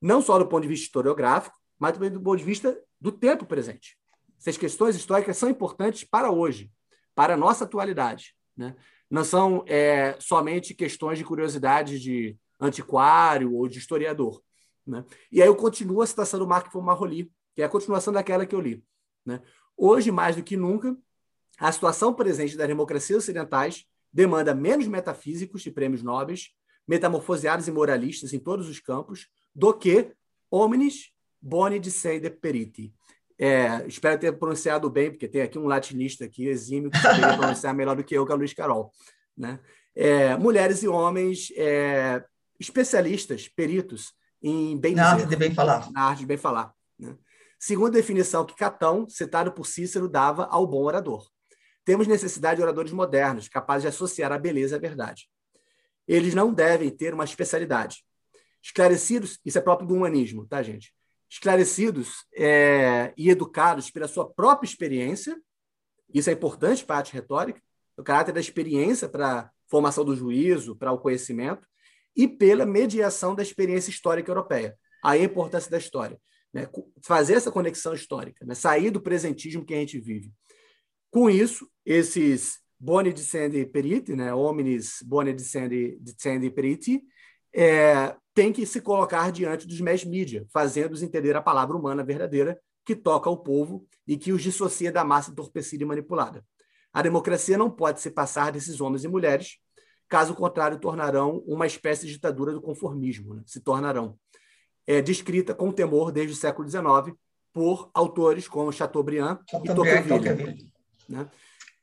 A: Não só do ponto de vista historiográfico, mas também do ponto de vista do tempo presente. Essas questões históricas são importantes para hoje, para a nossa atualidade. Né? Não são é, somente questões de curiosidade de antiquário ou de historiador. Né? E aí eu continuo a citação do Marc von Marolly, que é a continuação daquela que eu li. Né? Hoje, mais do que nunca, a situação presente das democracias ocidentais demanda menos metafísicos de prêmios nobres, metamorfoseados e moralistas em todos os campos, do que homines boni dicende periti. É, espero ter pronunciado bem, porque tem aqui um latinista aqui, exímio, que poderia pronunciar melhor do que eu, que é o Luiz Carol. Né? É, mulheres e homens é, especialistas, peritos em bem
B: Na arte de bem falar.
A: Na arte de bem falar. Né? Segundo a definição que Catão, citado por Cícero, dava ao bom orador. Temos necessidade de oradores modernos, capazes de associar a beleza à verdade. Eles não devem ter uma especialidade. Esclarecidos, isso é próprio do humanismo, tá, gente? Esclarecidos é, e educados pela sua própria experiência, isso é importante para a arte retórica, o caráter da experiência para a formação do juízo, para o conhecimento, e pela mediação da experiência histórica europeia. Aí a importância da história né? fazer essa conexão histórica, né? sair do presentismo que a gente vive. Com isso, esses boni discendi periti, né? homines boni discendi, discendi periti, é, tem que se colocar diante dos mass media, fazendo-os entender a palavra humana verdadeira que toca o povo e que os dissocia da massa entorpecida e manipulada. A democracia não pode se passar desses homens e mulheres, caso contrário, tornarão uma espécie de ditadura do conformismo, né? se tornarão é, descrita com temor desde o século XIX por autores como Chateaubriand, Chateaubriand e Tocqueville. Né?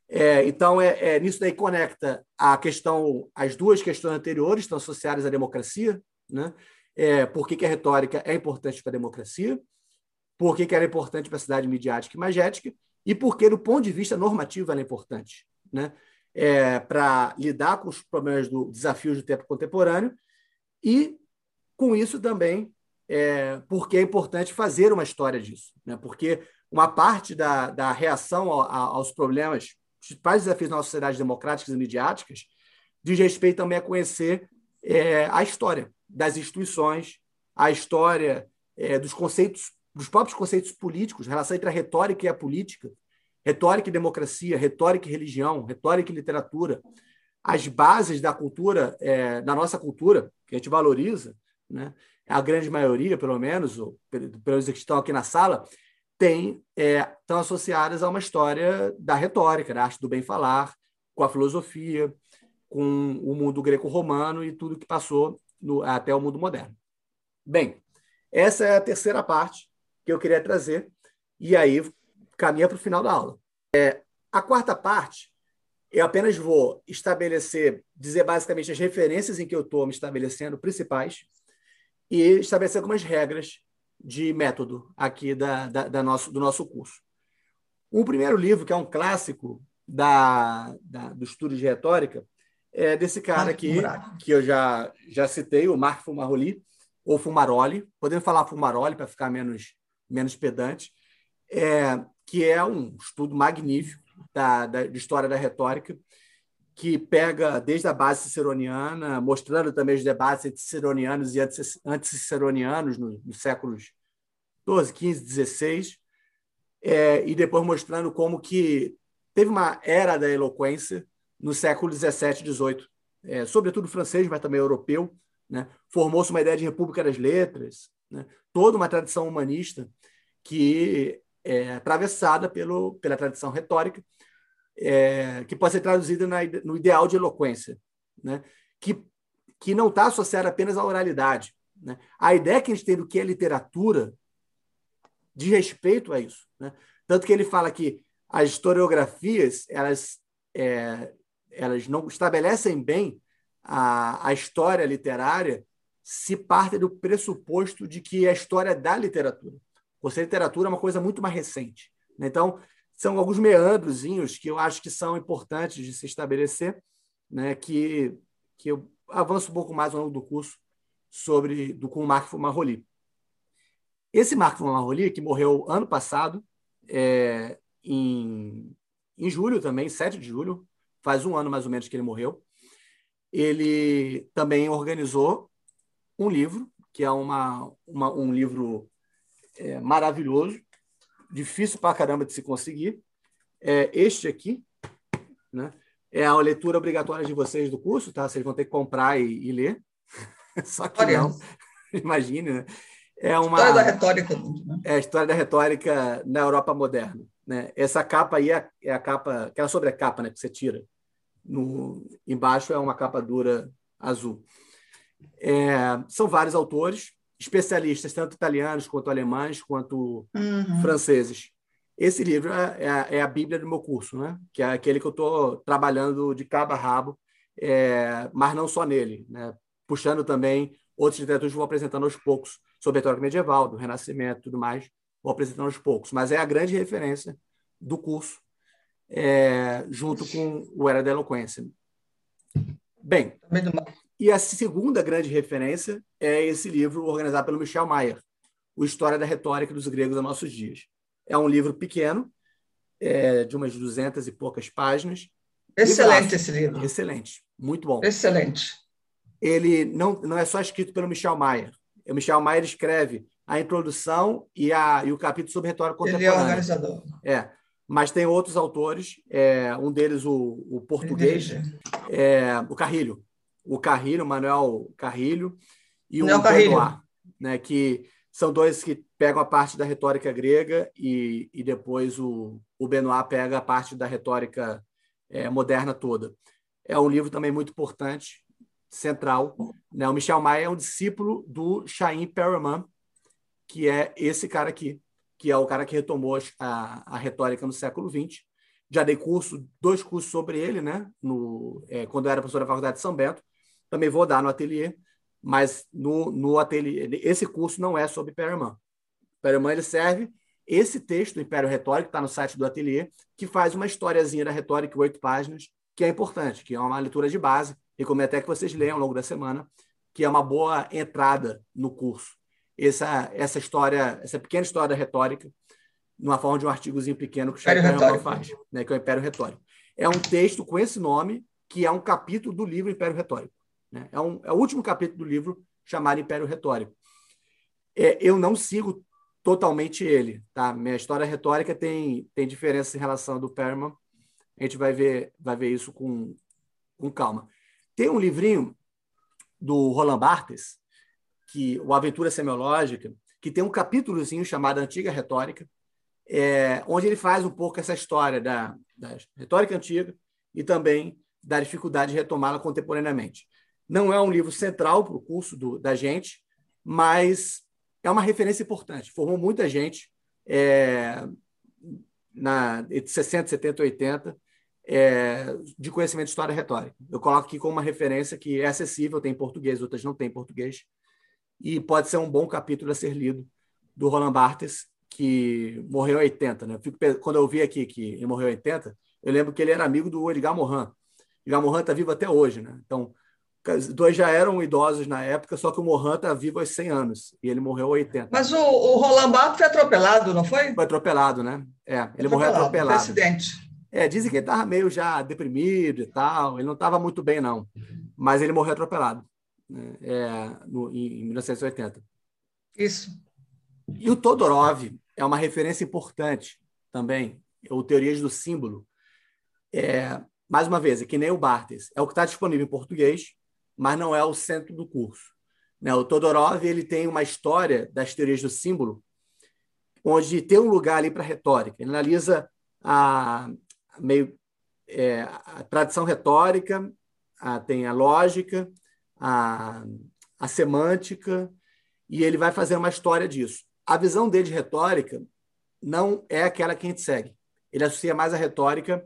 A: É, então, é, é, nisso daí conecta a questão, as duas questões anteriores estão associadas à democracia, né? É, por que, que a retórica é importante para a democracia, por que, que ela é importante para a cidade midiática e magética, e por que, do ponto de vista normativo, ela é importante, né? É, para lidar com os problemas do desafios do tempo contemporâneo e, com isso, também é, porque é importante fazer uma história disso, né? porque uma parte da, da reação a, a, aos problemas, principais desafios das sociedades democráticas e midiáticas, diz respeito também a conhecer é, a história das instituições, a história é, dos conceitos, dos próprios conceitos políticos, relação entre a retórica e a política, retórica e democracia, retórica e religião, retórica e literatura, as bases da cultura, é, da nossa cultura, que a gente valoriza, né? A grande maioria, pelo menos, ou, pelos que estão aqui na sala, tem, é, estão associadas a uma história da retórica, da arte do bem falar, com a filosofia, com o mundo greco-romano e tudo que passou no, até o mundo moderno. Bem, essa é a terceira parte que eu queria trazer, e aí caminha para o final da aula. É, a quarta parte, eu apenas vou estabelecer, dizer basicamente as referências em que eu estou me estabelecendo, principais, e estabelecer algumas regras de método aqui da, da, da nosso, do nosso curso. O primeiro livro, que é um clássico da, da, do estudo de retórica, é desse cara aqui, que eu já, já citei, o Mark Fumaroli, ou Fumaroli, podemos falar Fumaroli para ficar menos, menos pedante, é, que é um estudo magnífico da, da, de história da retórica, que pega desde a base ciceroniana, mostrando também os debates entre ciceronianos e anticiceronianos nos, nos séculos 12, 15, 16, é, e depois mostrando como que teve uma era da eloquência no século 17 e 18, é, sobretudo francês, mas também europeu. Né? Formou-se uma ideia de república das letras, né? toda uma tradição humanista que é atravessada pelo, pela tradição retórica, é, que pode ser traduzida na, no ideal de eloquência, né? que, que não está associada apenas à oralidade. Né? A ideia que a gente tem do que é literatura de respeito a isso. Né? Tanto que ele fala que as historiografias elas, é, elas não estabelecem bem a, a história literária se parte do pressuposto de que é a história da literatura. Você literatura é uma coisa muito mais recente. Né? Então, são alguns meandrozinhos que eu acho que são importantes de se estabelecer, né? que, que eu avanço um pouco mais ao longo do curso sobre do com o Marc Marroli. Esse Marc Marroli, que morreu ano passado, é, em, em julho também, 7 de julho, faz um ano mais ou menos que ele morreu, ele também organizou um livro, que é uma, uma um livro é, maravilhoso, difícil para caramba de se conseguir. É este aqui, né? É a leitura obrigatória de vocês do curso, tá? Vocês vão ter que comprar e, e ler. Só que Olha. não, imagine, né? É uma
B: história da retórica, né?
A: é a história da retórica na Europa moderna, né? Essa capa aí é, é a capa, aquela sobrecapa, né, que você tira. No embaixo é uma capa dura azul. É, são vários autores, especialistas, tanto italianos quanto alemães, quanto uhum. franceses. Esse livro é, é, a, é, a, Bíblia do meu curso, né? que é aquele que eu estou trabalhando de cabo a rabo, é, mas não só nele, né? puxando também outros literaturas que vou apresentando aos poucos, sobre a retórica medieval, do Renascimento e tudo mais, vou apresentando aos poucos. Mas é a grande referência do curso, é, junto com o Era da Eloquência. Bem, e a segunda grande referência é esse livro organizado pelo Michel Mayer, O História da Retórica dos Gregos a Nossos Dias. É um livro pequeno, é, de umas duzentas e poucas páginas.
B: Excelente esse livro.
A: Excelente, muito bom.
B: Excelente.
A: Ele não, não é só escrito pelo Michel Mayer. O Michel Mayer escreve a introdução e, a, e o capítulo sobre retórica contemporânea. Ele é
B: organizador.
A: É, mas tem outros autores, é, um deles o, o português, é, o Carrilho o Carrilho, o Manuel Carrilho e o Benoit, né, que são dois que pegam a parte da retórica grega e, e depois o, o Benoit pega a parte da retórica é, moderna toda. É um livro também muito importante, central. Né? O Michel Maia é um discípulo do Chaim Perelman, que é esse cara aqui, que é o cara que retomou a, a retórica no século XX. Já dei curso, dois cursos sobre ele, né? No, é, quando eu era professor da Faculdade de São Bento também vou dar no ateliê, mas no, no ateliê, esse curso não é sobre Perelman. Perelman ele serve esse texto do Império Retórico, está no site do ateliê, que faz uma historiazinha da retórica, oito páginas, que é importante, que é uma leitura de base. Recomendo até que vocês leiam ao longo da semana, que é uma boa entrada no curso. Essa, essa história, essa pequena história da retórica, numa forma de um artigozinho pequeno que o Império faz, né, que é o Império Retórico. É um texto com esse nome, que é um capítulo do livro Império Retórico. Né? É, um, é o último capítulo do livro chamado Império Retórico. É, eu não sigo totalmente ele. Tá? Minha história retórica tem, tem diferença em relação do Perman. A gente vai ver, vai ver isso com, com calma. Tem um livrinho do Roland Barthes, que o Aventura Semiológica, que tem um capítulozinho chamado Antiga Retórica, é, onde ele faz um pouco essa história da, da retórica antiga e também da dificuldade de retomá-la contemporaneamente. Não é um livro central para o curso do, da gente, mas é uma referência importante. Formou muita gente é, na, entre 60, 70 80 é, de conhecimento de história retórica. Eu coloco aqui como uma referência que é acessível, tem em português, outras não têm em português, e pode ser um bom capítulo a ser lido do Roland Barthes, que morreu em 80. Né? quando eu vi aqui que ele morreu em 80, eu lembro que ele era amigo do Edgar Morin. Edgar Morin está vivo até hoje. Né? Então, dois já eram idosos na época, só que o Mohan está vivo aos 100 anos e ele morreu aos 80.
B: Mas o, o Roland Barthes foi atropelado, não foi?
A: Foi atropelado, né? É, ele morreu atropelado.
B: Acidente.
A: É, dizem que ele estava meio já deprimido e tal, ele não estava muito bem, não. Mas ele morreu atropelado né? é, no, em, em 1980.
B: Isso.
A: E o Todorov é uma referência importante também, o Teorias do Símbolo, é, mais uma vez, é que nem o Bartes, é o que está disponível em português, mas não é o centro do curso. Né? O Todorov ele tem uma história das teorias do símbolo, onde tem um lugar ali para retórica. Ele analisa a meio é, a tradição retórica, a, tem a lógica, a, a semântica, e ele vai fazer uma história disso. A visão dele de retórica não é aquela que a gente segue. Ele associa mais a retórica,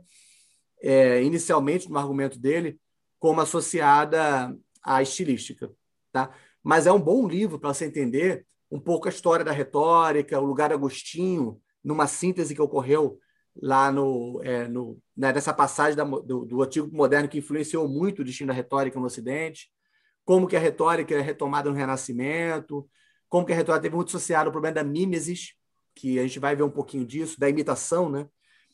A: é, inicialmente, no argumento dele, como associada à estilística. Tá? Mas é um bom livro para você entender um pouco a história da retórica, o lugar Agostinho, numa síntese que ocorreu lá no, é, no né, nessa passagem da, do, do antigo moderno que influenciou muito o destino da retórica no Ocidente, como que a retórica é retomada no Renascimento, como que a retórica teve muito associado ao problema da mimesis, que a gente vai ver um pouquinho disso, da imitação, né?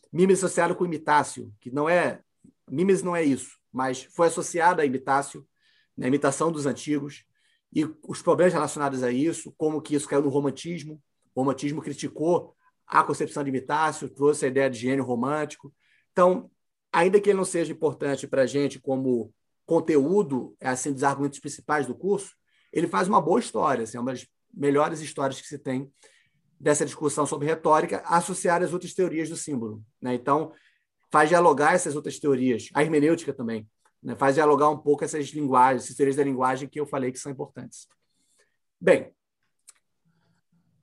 A: Mimesis associado com imitácio, que não é mimesis não é isso, mas foi associado à imitácio, na né? imitação dos antigos e os problemas relacionados a isso, como que isso caiu no romantismo. O romantismo criticou a concepção de imitácio, trouxe a ideia de gênio romântico. Então, ainda que ele não seja importante para a gente como conteúdo, é assim, dos argumentos principais do curso, ele faz uma boa história, assim, é uma das melhores histórias que se tem dessa discussão sobre retórica associada às outras teorias do símbolo. Né? Então, faz dialogar essas outras teorias, a hermenêutica também, né? faz dialogar um pouco essas linguagens, essas teorias da linguagem que eu falei que são importantes. Bem,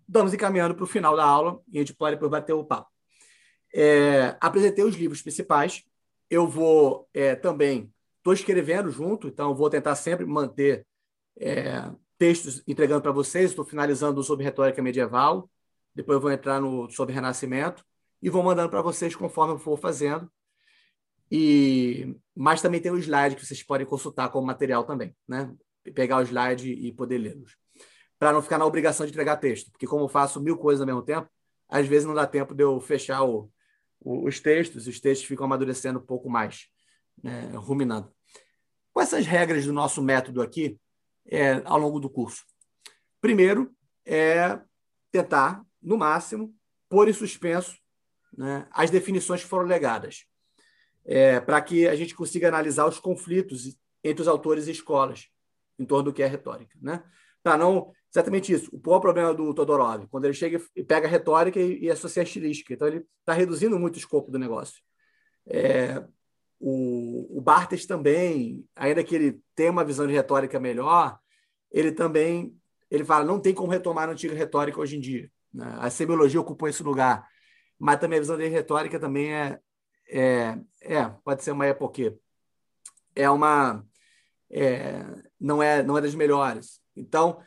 A: estamos encaminhando para o final da aula e a gente pode depois bater o papo. É, apresentei os livros principais. Eu vou é, também, estou escrevendo junto, então vou tentar sempre manter é, textos entregando para vocês. Estou finalizando sobre retórica medieval, depois vou entrar no sobre renascimento e vou mandando para vocês conforme eu for fazendo. E mas também tem o slide que vocês podem consultar como material também, né? Pegar o slide e poder lê-los para não ficar na obrigação de entregar texto, porque como eu faço mil coisas ao mesmo tempo, às vezes não dá tempo de eu fechar o, o, os textos, os textos ficam amadurecendo um pouco mais, né, ruminando. Quais são as regras do nosso método aqui é, ao longo do curso? Primeiro, é tentar, no máximo, pôr em suspenso né, as definições que foram legadas, é, para que a gente consiga analisar os conflitos entre os autores e escolas em torno do que é retórica. Né? Para não exatamente isso. O próprio problema do Todorov, quando ele chega e pega a retórica e, e associa a estilística. Então, ele está reduzindo muito o escopo do negócio. É, o, o Bartes também, ainda que ele tenha uma visão de retórica melhor, ele também ele fala não tem como retomar a antiga retórica hoje em dia. Né? A semiologia ocupou esse lugar. Mas também a visão de retórica também é, é, é pode ser uma época é uma é, não é não é das melhores. Então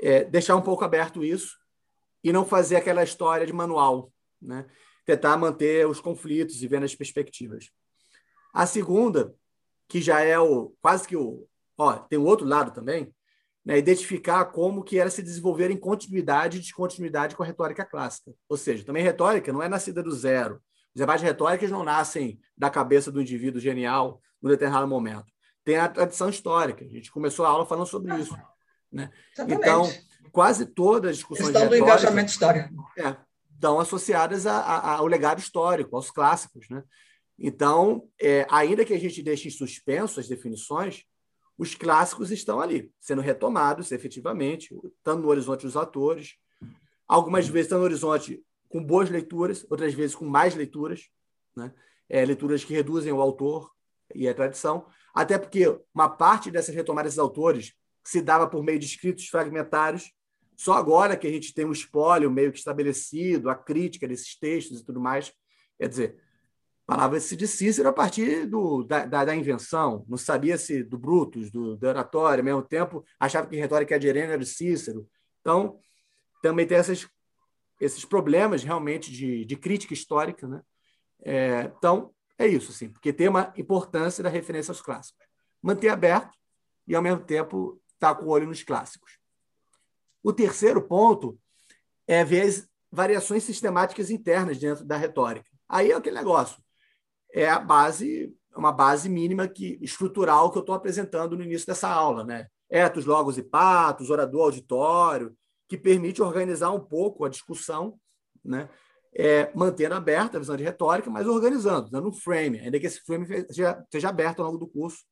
A: é, deixar um pouco aberto isso e não fazer aquela história de manual, né? tentar manter os conflitos e ver as perspectivas. A segunda, que já é o quase que o, ó, tem o outro lado também, né? identificar como que era se desenvolver em continuidade e descontinuidade com a retórica clássica. Ou seja, também retórica não é nascida do zero. Os debates retóricos não nascem da cabeça do indivíduo genial num determinado momento. Tem a tradição histórica. A gente começou a aula falando sobre isso. Né? Então, quase todas as discussões
B: Estão do engajamento histórico.
A: É, estão associadas a, a, ao legado histórico, aos clássicos. Né? Então, é, ainda que a gente deixe em suspenso as definições, os clássicos estão ali, sendo retomados efetivamente, estando no horizonte dos atores, algumas vezes estão no horizonte com boas leituras, outras vezes com mais leituras, né? É, leituras que reduzem o autor e a tradição, até porque uma parte dessas retomadas dos autores se dava por meio de escritos fragmentários. Só agora que a gente tem um espólio meio que estabelecido, a crítica desses textos e tudo mais. Quer dizer, falava-se de Cícero a partir do, da, da, da, invenção, não sabia-se do Brutus, do, do Oratório, ao mesmo tempo achava que retórica de Irene era de Cícero. Então, também tem essas, esses problemas realmente de, de crítica histórica. Né? É, então, é isso, assim, porque tem uma importância da referência aos clássicos. Manter aberto e, ao mesmo tempo, está com o olho nos clássicos. O terceiro ponto é ver as variações sistemáticas internas dentro da retórica. Aí é aquele negócio. É a base, uma base mínima que estrutural que eu estou apresentando no início dessa aula, né? Etos, logos e patos, orador auditório, que permite organizar um pouco a discussão, né? é, mantendo aberta a visão de retórica, mas organizando, dando um frame, ainda que esse frame esteja aberto ao longo do curso,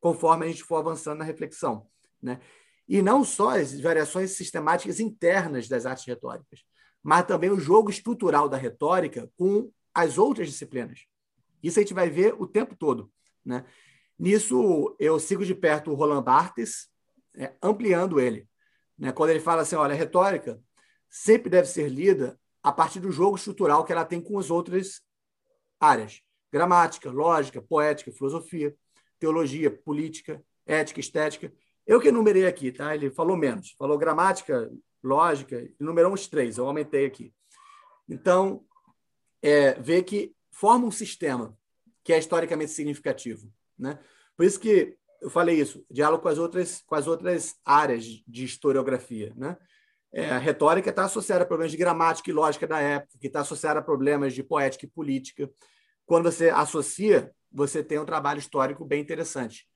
A: conforme a gente for avançando na reflexão. Né? E não só as variações sistemáticas internas das artes retóricas, mas também o jogo estrutural da retórica com as outras disciplinas. Isso a gente vai ver o tempo todo. Né? Nisso, eu sigo de perto o Roland Barthes, é, ampliando ele. Né? Quando ele fala assim, olha, a retórica sempre deve ser lida a partir do jogo estrutural que ela tem com as outras áreas. Gramática, lógica, poética, filosofia, teologia, política, ética, estética. Eu que enumerei aqui, tá? Ele falou menos. Falou gramática, lógica, enumerou uns três, eu aumentei aqui. Então, é, vê que forma um sistema que é historicamente significativo. Né? Por isso que eu falei isso, diálogo com as outras, com as outras áreas de historiografia. Né? É, a retórica está associada a problemas de gramática e lógica da época, que está associada a problemas de poética e política. Quando você associa, você tem um trabalho histórico bem interessante.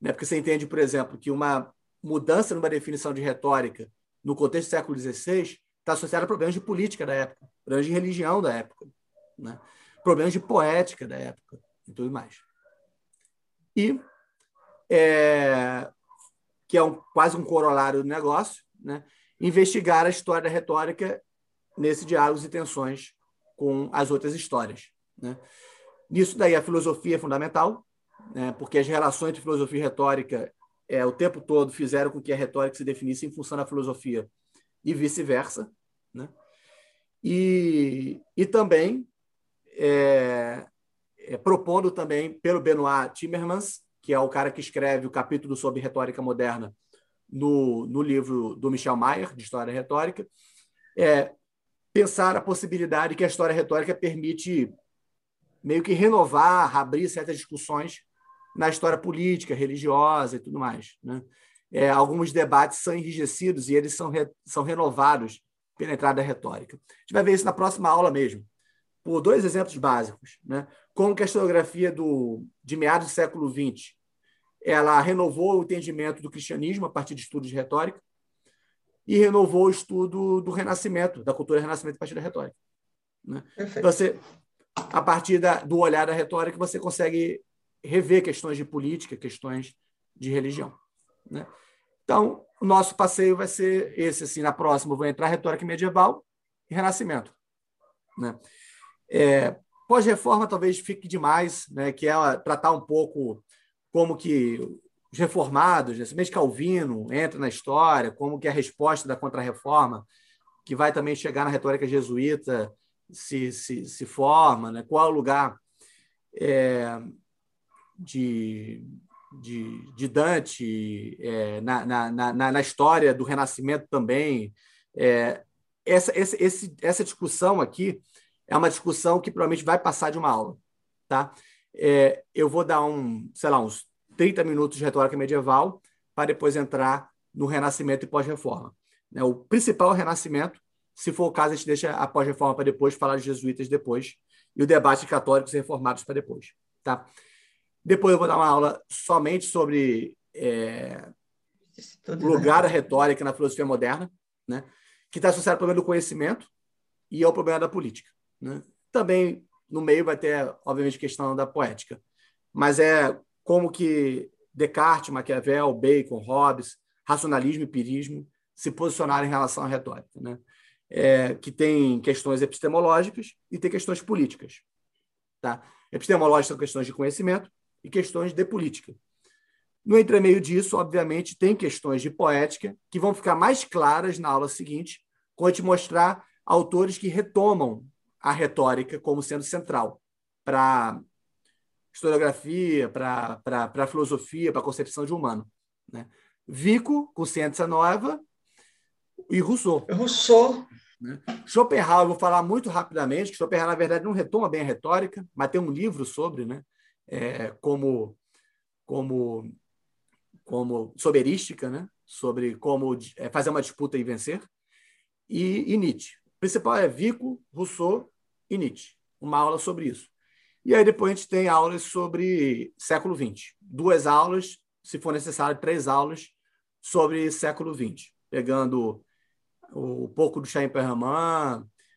A: Né? Porque você entende, por exemplo, que uma mudança numa definição de retórica no contexto do século XVI está associada a problemas de política da época, problemas de religião da época, né? Problemas de poética da época e tudo mais e é, que é um, quase um corolário do negócio, né? investigar a história da retórica nesse diálogos e tensões com as outras histórias. Né? Nisso daí a filosofia é fundamental, né? porque as relações entre filosofia e retórica é, o tempo todo fizeram com que a retórica se definisse em função da filosofia e vice-versa. Né? E, e também é, é, propondo também pelo Benoit Timmermans, que é o cara que escreve o capítulo sobre retórica moderna no, no livro do Michel Mayer, de História Retórica, é pensar a possibilidade que a história retórica permite meio que renovar, abrir certas discussões na história política, religiosa e tudo mais. Né? É, alguns debates são enrijecidos e eles são, re, são renovados pela entrada da retórica. A gente vai ver isso na próxima aula mesmo, por dois exemplos básicos. Né? como que a historiografia do, de meados do século XX ela renovou o entendimento do cristianismo a partir de estudos de retórica e renovou o estudo do renascimento, da cultura renascimento a partir da retórica. Né? Você, a partir da, do olhar da retórica, você consegue rever questões de política, questões de religião. Né? Então, o nosso passeio vai ser esse. Assim, na próxima, eu vou entrar retórica medieval e renascimento. Né? É, Pós-reforma talvez fique demais, né, que é tratar um pouco como que os reformados, né, mesmo Calvino entra na história, como que a resposta da contra-reforma, que vai também chegar na retórica jesuíta, se, se, se forma, né? qual é o lugar é, de, de, de, Dante é, na, na, na, na, história do Renascimento também. É, essa, essa, essa discussão aqui é uma discussão que provavelmente vai passar de uma aula. Tá? É, eu vou dar um, sei lá, uns 30 minutos de retórica medieval para depois entrar no Renascimento e pós-reforma. Né? O principal é o Renascimento, se for o caso, a gente deixa a pós-reforma para depois, falar de jesuítas depois, e o debate de católicos e reformados para depois. Tá? Depois eu vou dar uma aula somente sobre é, o lugar da retórica na filosofia moderna, né? que está associado ao problema do conhecimento e ao problema da política. Né? Também no meio vai ter, obviamente, questão da poética, mas é como que Descartes, Maquiavel, Bacon, Hobbes, racionalismo e pirismo se posicionaram em relação à retórica, né? É, que tem questões epistemológicas e tem questões políticas. Tá? Epistemológicas são questões de conhecimento e questões de política. No entremeio disso, obviamente, tem questões de poética que vão ficar mais claras na aula seguinte, quando eu te mostrar autores que retomam a retórica como sendo central para historiografia, para a filosofia, para a concepção de humano. Né? Vico, com Ciência Nova, e Rousseau.
B: Rousseau.
A: Né? Schopenhauer, eu vou falar muito rapidamente, que Schopenhauer, na verdade, não retoma bem a retórica, mas tem um livro sobre, né? É, como, como, como soberística, né? sobre como é, fazer uma disputa e vencer, e, e Nietzsche. O principal é Vico, Rousseau e Nietzsche. Uma aula sobre isso. E aí depois a gente tem aulas sobre século XX. Duas aulas, se for necessário, três aulas sobre século XX, pegando um pouco do Chaim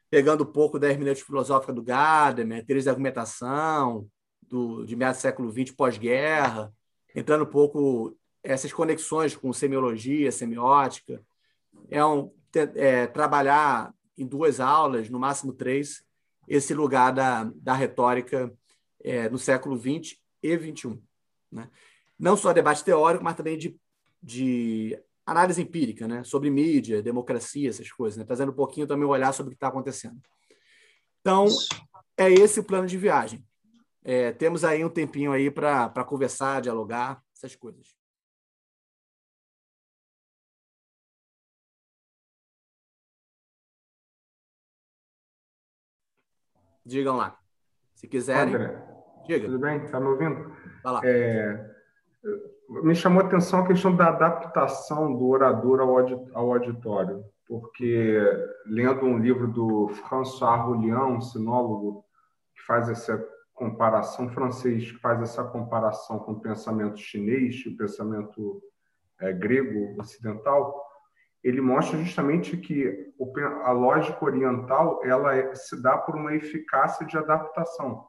A: pegando um pouco da hermenêutica filosófica do Gadamer, teorias de argumentação, do, de meados do século XX pós-guerra, entrando um pouco essas conexões com semiologia, semiótica. É, um, é trabalhar em duas aulas, no máximo três, esse lugar da, da retórica é, no século XX e XXI. Né? Não só debate teórico, mas também de, de análise empírica, né? sobre mídia, democracia, essas coisas, né? trazendo um pouquinho também o olhar sobre o que está acontecendo. Então, é esse o plano de viagem. É, temos aí um tempinho aí para conversar, dialogar, essas coisas. Digam lá. Se quiserem.
C: André, diga. Tudo bem? Está me ouvindo? Vai lá. É, me chamou a atenção a questão da adaptação do orador ao auditório, porque lendo um livro do François Roulian, um sinólogo, que faz essa comparação francês, que faz essa comparação com o pensamento chinês, o pensamento é, grego ocidental, ele mostra justamente que a lógica oriental ela é, se dá por uma eficácia de adaptação,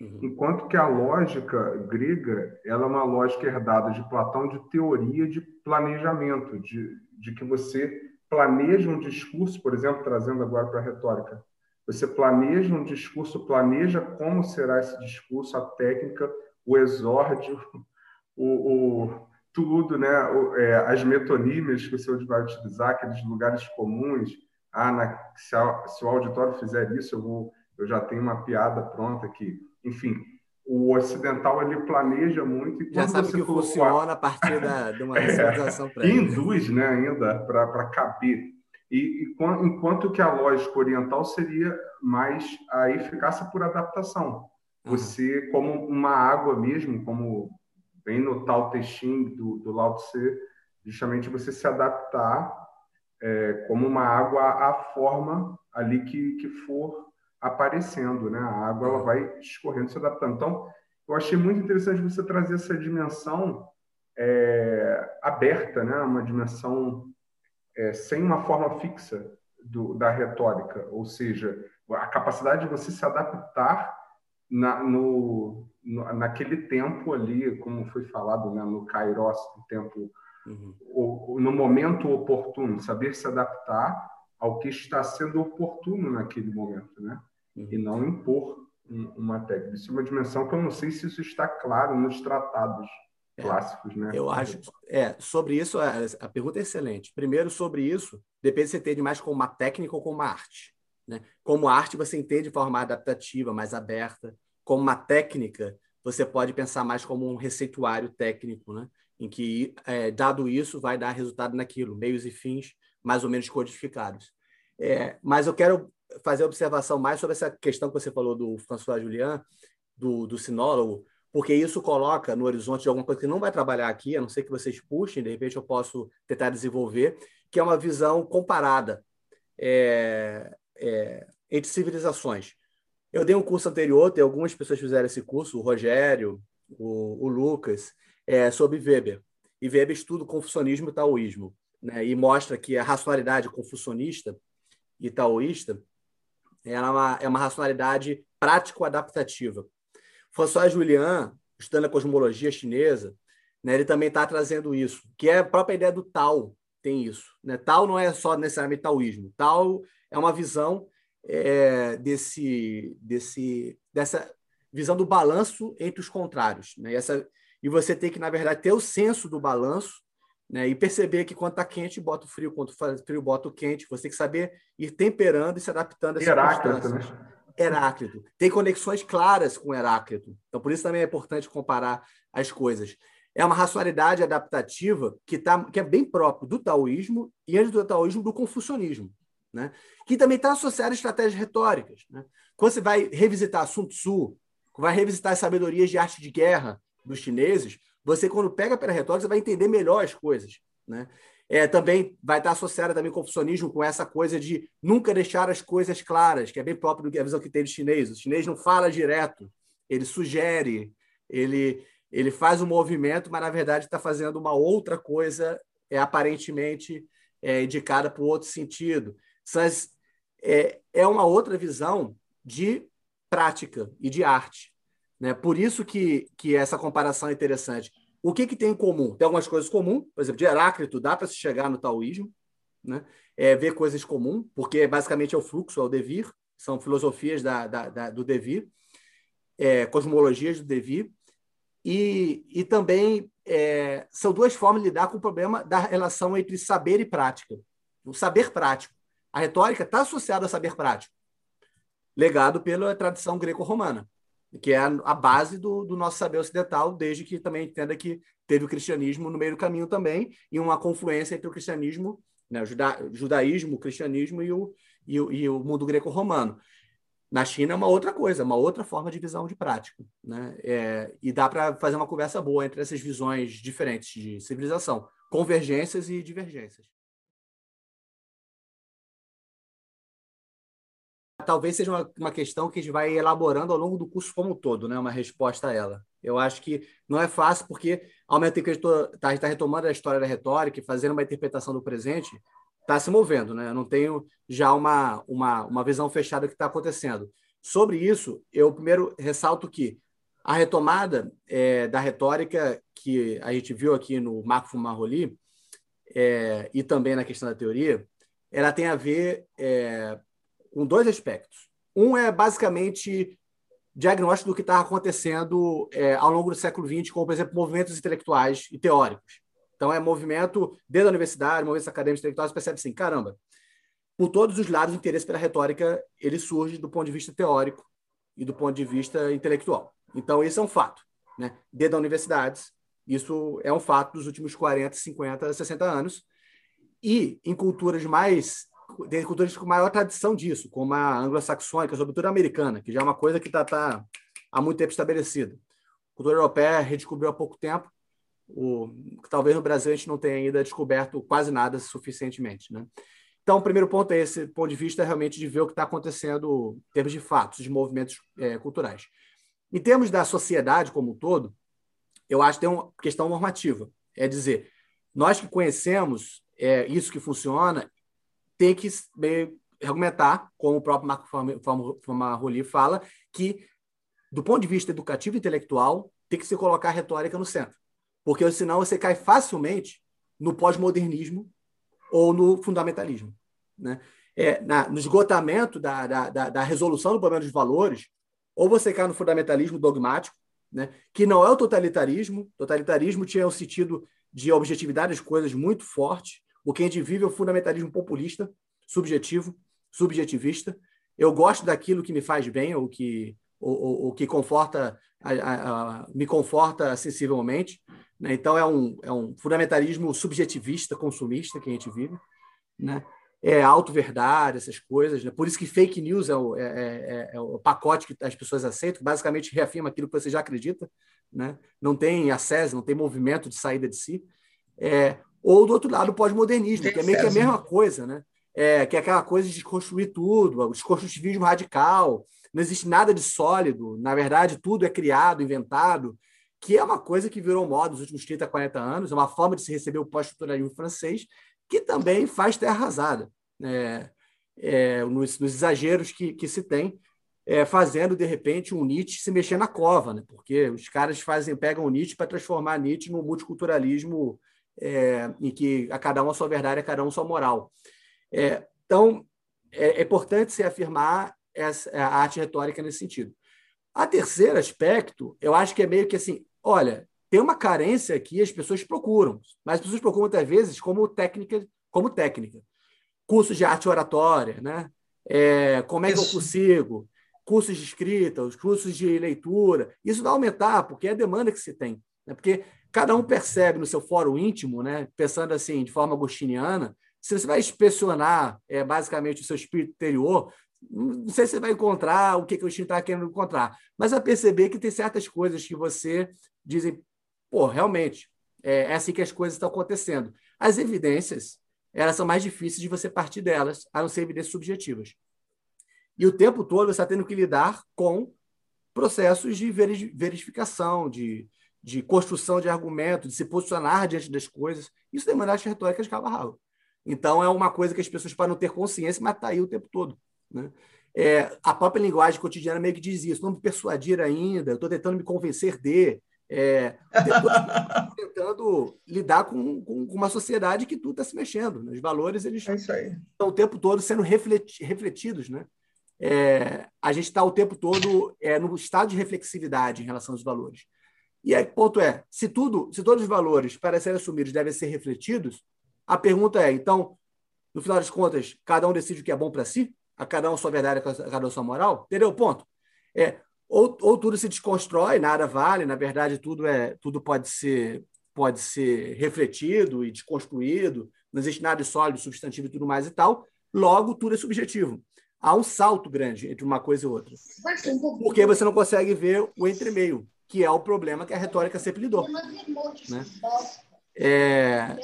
C: uhum. enquanto que a lógica grega ela é uma lógica herdada de Platão de teoria de planejamento, de, de que você planeja um discurso, por exemplo, trazendo agora para a retórica, você planeja um discurso, planeja como será esse discurso, a técnica, o exórdio, o, o tudo, né? É, as metonímias que você vai utilizar, aqueles lugares comuns. Ah, na, se, a, se, o auditório fizer isso, eu, vou, eu já tenho uma piada pronta aqui. Enfim, o ocidental ele planeja muito.
A: E já sabe que colocou, funciona a partir da, de uma civilização é,
C: prévia. Induz né, ainda para caber. E, e, enquanto que a lógica oriental seria mais a eficácia por adaptação. Você, como uma água mesmo, como vem no Tao Te do, do Lao Tse, justamente você se adaptar é, como uma água à forma ali que, que for aparecendo, né? A água ela vai escorrendo, se adaptando. Então, eu achei muito interessante você trazer essa dimensão é, aberta, né? Uma dimensão é, sem uma forma fixa do, da retórica, ou seja, a capacidade de você se adaptar na, no, no, naquele tempo ali, como foi falado né, no Kairos, no tempo, uhum. o, no momento oportuno, saber se adaptar ao que está sendo oportuno naquele momento, né? Uhum. E não impor uma técnica. Isso é uma dimensão que eu não sei se isso está claro nos tratados é, clássicos, né?
A: Eu acho. É, sobre isso, a, a, pergunta é excelente. Primeiro, sobre isso, depende se você entende mais como uma técnica ou como uma arte. Né? Como arte, você entende de forma adaptativa, mais aberta. Como uma técnica, você pode pensar mais como um receituário técnico, né? em que, é, dado isso, vai dar resultado naquilo, meios e fins mais ou menos codificados. É, mas eu quero fazer observação mais sobre essa questão que você falou do François Julian, do, do sinólogo, porque isso coloca no horizonte de alguma coisa que não vai trabalhar aqui, a não ser que vocês puxem, de repente eu posso tentar desenvolver, que é uma visão comparada. É, é, entre civilizações. Eu dei um curso anterior, tem algumas pessoas que fizeram esse curso, o Rogério, o, o Lucas, é, sobre Weber. E Weber estuda o confucionismo e taoísmo, né? e mostra que a racionalidade confucionista e taoísta é uma, é uma racionalidade prático-adaptativa. François Julian, estudando a cosmologia chinesa, né, ele também está trazendo isso, que é a própria ideia do Tao, tem isso. Né? Tao não é só necessariamente taoísmo. Tao é uma visão é, desse, desse, dessa visão do balanço entre os contrários. Né? E, essa, e você tem que, na verdade, ter o senso do balanço né? e perceber que quando está quente, bota o frio, quando faz frio, bota o quente. Você tem que saber ir temperando e se adaptando a
C: Heráclito, né?
A: Heráclito. Tem conexões claras com Heráclito. Então, por isso também é importante comparar as coisas. É uma racionalidade adaptativa que, tá, que é bem próprio do taoísmo e, antes do taoísmo, do confucionismo né? que também está associado a estratégias retóricas. Né? Quando você vai revisitar Sun Tzu, vai revisitar as sabedorias de arte de guerra dos chineses, você, quando pega pela retórica, você vai entender melhor as coisas. Né? É, também vai estar associada também confucionismo, com essa coisa de nunca deixar as coisas claras, que é bem próprio da visão que tem de chinês. O chinês não fala direto, ele sugere, ele, ele faz um movimento, mas na verdade está fazendo uma outra coisa, é aparentemente é, indicada para outro sentido. Essas, é, é uma outra visão de prática e de arte. Né? Por isso que, que essa comparação é interessante. O que, que tem em comum? Tem algumas coisas comuns, por exemplo, de Heráclito dá para se chegar no taoísmo, né? é, ver coisas comuns, porque basicamente é o fluxo, é o devir, são filosofias da, da, da do devir, é, cosmologias do devir, e, e também é, são duas formas de lidar com o problema da relação entre saber e prática. O saber prático. A retórica está associada ao saber prático, legado pela tradição greco-romana, que é a, base do, do, nosso saber ocidental, desde que também entenda que teve o cristianismo no meio do caminho também, e uma confluência entre o cristianismo, né, o juda, judaísmo, o cristianismo e o, e o, e o mundo greco-romano. Na China é uma outra coisa, uma outra forma de visão de prática. Né? É, e dá para fazer uma conversa boa entre essas visões diferentes de civilização, convergências e divergências. Talvez seja uma, uma questão que a gente vai elaborando ao longo do curso como um todo, né? uma resposta a ela. Eu acho que não é fácil, porque, ao mesmo tempo que a gente está tá retomando a história da retórica e fazendo uma interpretação do presente, está se movendo, né? Eu não tenho já uma, uma, uma visão fechada do que está acontecendo. Sobre isso, eu primeiro ressalto que a retomada é, da retórica que a gente viu aqui no Marco Fumaroli é, e também na questão da teoria, ela tem a ver é, com dois aspectos. Um é basicamente diagnóstico do que está acontecendo é, ao longo do século XX, como, por exemplo, movimentos intelectuais e teóricos. Então, é movimento desde a universidade, movimentos acadêmicos intelectuais, percebe assim, caramba, por todos os lados, o interesse pela retórica ele surge do ponto de vista teórico e do ponto de vista intelectual. Então, esse é um fato. Né? Desde as universidades, isso é um fato dos últimos 40, 50, 60 anos. E em culturas mais tem culturas com maior tradição disso, como a anglo-saxônica, sobretudo a americana, que já é uma coisa que está tá há muito tempo estabelecida. A cultura europeia redescobriu há pouco tempo, o, talvez no Brasil a gente não tenha ainda descoberto quase nada suficientemente. Né? Então, o primeiro ponto é esse ponto de vista realmente de ver o que está acontecendo em termos de fatos, de movimentos é, culturais. Em termos da sociedade como um todo, eu acho que tem uma questão normativa. É dizer, nós que conhecemos é, isso que funciona, tem que argumentar, como o próprio Marco Famaroli fala, que, do ponto de vista educativo e intelectual, tem que se colocar a retórica no centro porque senão você cai facilmente no pós-modernismo ou no fundamentalismo. Né? É, na, no esgotamento da, da, da, da, resolução do problema dos valores, ou você cai no fundamentalismo dogmático, né? que não é o totalitarismo. Totalitarismo tinha o sentido de objetividade das coisas muito forte. O que a gente vive é o fundamentalismo populista, subjetivo, subjetivista. Eu gosto daquilo que me faz bem, ou que, ou que conforta, a, a, a, me conforta sensivelmente. Né? Então, é um, é um fundamentalismo subjetivista, consumista que a gente vive. Né? É auto-verdade, essas coisas. Né? Por isso que fake news é o, é, é, é, é o pacote que as pessoas aceitam, que basicamente reafirma aquilo que você já acredita. Né? Não tem acesso, não tem movimento de saída de si. Ou, do outro lado, o pós-modernismo, que é meio que a mesma coisa, né? É, que é aquela coisa de desconstruir tudo, o desconstrutivismo radical, não existe nada de sólido, na verdade, tudo é criado, inventado, que é uma coisa que virou moda nos últimos 30, 40 anos, é uma forma de se receber o pós-estruturalismo francês, que também faz terra arrasada, né? é, nos, nos, exageros que, que se tem, é, fazendo, de repente, um Nietzsche se mexer na cova, né? porque os caras fazem, pegam o Nietzsche para transformar Nietzsche num multiculturalismo é, em que a cada um a sua verdade, a cada um a sua moral. É, então, é, é importante se afirmar essa, a arte retórica nesse sentido. A terceiro aspecto, eu acho que é meio que assim, olha, tem uma carência aqui, as pessoas procuram, mas as pessoas procuram muitas vezes como técnica, como técnica. Cursos de arte oratória, né? É, como é que eu consigo? Cursos de escrita, os cursos de leitura. Isso vai aumentar, porque é a demanda que se tem. Né? Porque cada um percebe no seu fórum íntimo, né? pensando assim, de forma agostiniana, se você vai inspecionar é, basicamente o seu espírito interior, não sei se você vai encontrar o que, que o Steam está querendo encontrar, mas a perceber que tem certas coisas que você dizem, pô, realmente, é, é assim que as coisas estão acontecendo. As evidências, elas são mais difíceis de você partir delas, a não ser evidências subjetivas. E o tempo todo você está tendo que lidar com processos de verificação, de, de construção de argumento, de se posicionar diante das coisas. Isso demanda arte retórica de cabo a rabo. Então, é uma coisa que as pessoas podem não ter consciência, mas está aí o tempo todo Né? É, a própria linguagem cotidiana meio que diz isso, não me persuadir ainda, estou tentando me convencer de. É, tentando lidar com, com, uma sociedade que tudo está se mexendo. Né? Os valores eles é estão o tempo todo sendo refleti refletidos. Né? É, a gente está o tempo todo é, no estado de reflexividade em relação aos valores. E aí, ponto é, se tudo, se todos os valores para serem assumidos devem ser refletidos, a pergunta é, então, no final das contas, cada um decide o que é bom para si? A cada um a sua verdade, a cada um a sua moral? Entendeu? Ponto. É, ou, ou tudo se desconstrói, nada vale, na verdade, tudo é tudo pode ser pode ser refletido e desconstruído, não existe nada de sólido, substantivo e tudo mais e tal, logo tudo é subjetivo. Há um salto grande entre uma coisa e outra. Porque você não consegue ver o entremeio que é o problema que a retórica sempre lidou. Né? É,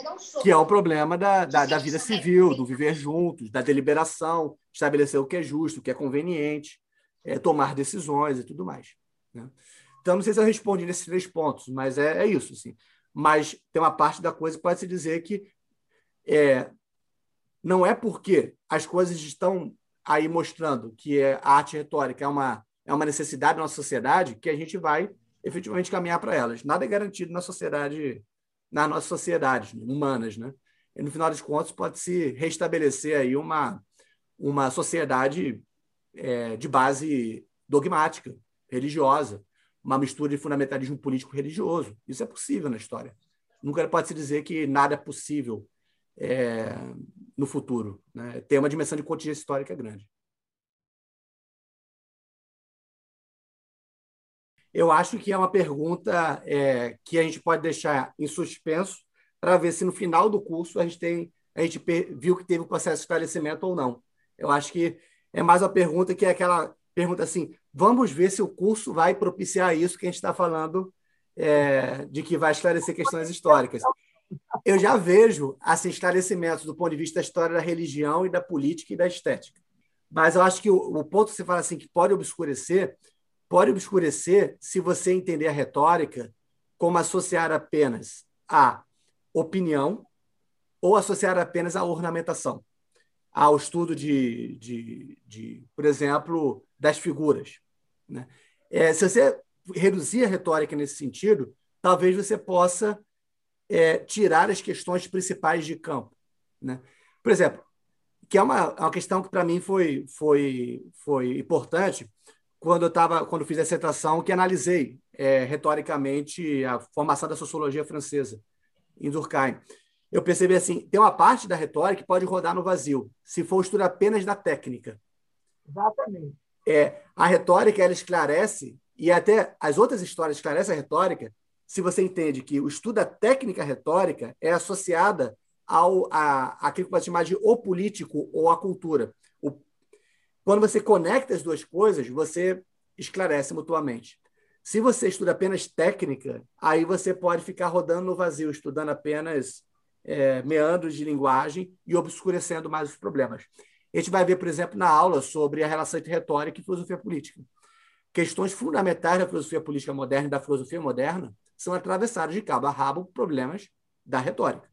A: que é o problema da, da, da, vida civil, do viver juntos, da deliberação, estabelecer o que é justo, o que é conveniente, é, tomar decisões e tudo mais. Né? Então, não sei se eu respondi nesses três pontos, mas é, é isso. Assim. Mas tem uma parte da coisa que pode se dizer que é, não é porque as coisas estão aí mostrando que é, a arte retórica é uma, é uma necessidade da nossa sociedade que a gente vai efetivamente caminhar para elas. Nada é garantido na sociedade, nas nossas sociedades humanas, né? E no final das contas pode se restabelecer aí uma uma sociedade é, de base dogmática, religiosa, uma mistura de fundamentalismo político religioso. Isso é possível na história. Nunca pode se dizer que nada é possível é, no futuro. Né? Tem uma dimensão de contingência histórica grande. Eu acho que é uma pergunta é, que a gente pode deixar em suspenso para ver se no final do curso a gente tem a gente viu que teve um processo de esclarecimento ou não. Eu acho que é mais uma pergunta que é aquela pergunta assim: vamos ver se o curso vai propiciar isso que a gente está falando é, de que vai esclarecer questões históricas. Eu já vejo assim, esclarecimentos do ponto de vista da história da religião e da política e da estética. Mas eu acho que o, o ponto que você fala assim que pode obscurecer pode obscurecer se você entender a retórica como associar apenas a opinião ou associar apenas a ornamentação, ao estudo de, de, de por exemplo, das figuras. Né? É, se você reduzir a retórica nesse sentido, talvez você possa é, tirar as questões principais de campo. Né? Por exemplo, que é uma, uma questão que para mim foi, foi, foi importante, quando eu tava, quando fiz a dissertação, que analisei é, retoricamente a formação da sociologia francesa em Durkheim. Eu percebi assim, tem uma parte da retórica que pode rodar no vazio, se for estudo apenas da técnica.
B: Exatamente.
A: É, a retórica ela esclarece e até as outras histórias esclarecem a retórica, se você entende que o estudo da técnica retórica é associada ao a, aquilo que pode chamar de o político ou a cultura. Quando você conecta as duas coisas, você esclarece mutuamente. Se você estuda apenas técnica, aí você pode ficar rodando no vazio, estudando apenas é, meandros de linguagem e obscurecendo mais os problemas. A gente vai ver, por exemplo, na aula sobre a relação entre retórica e filosofia política. Questões fundamentais da filosofia política moderna e da filosofia moderna são atravessadas de cabo a rabo por problemas da retórica,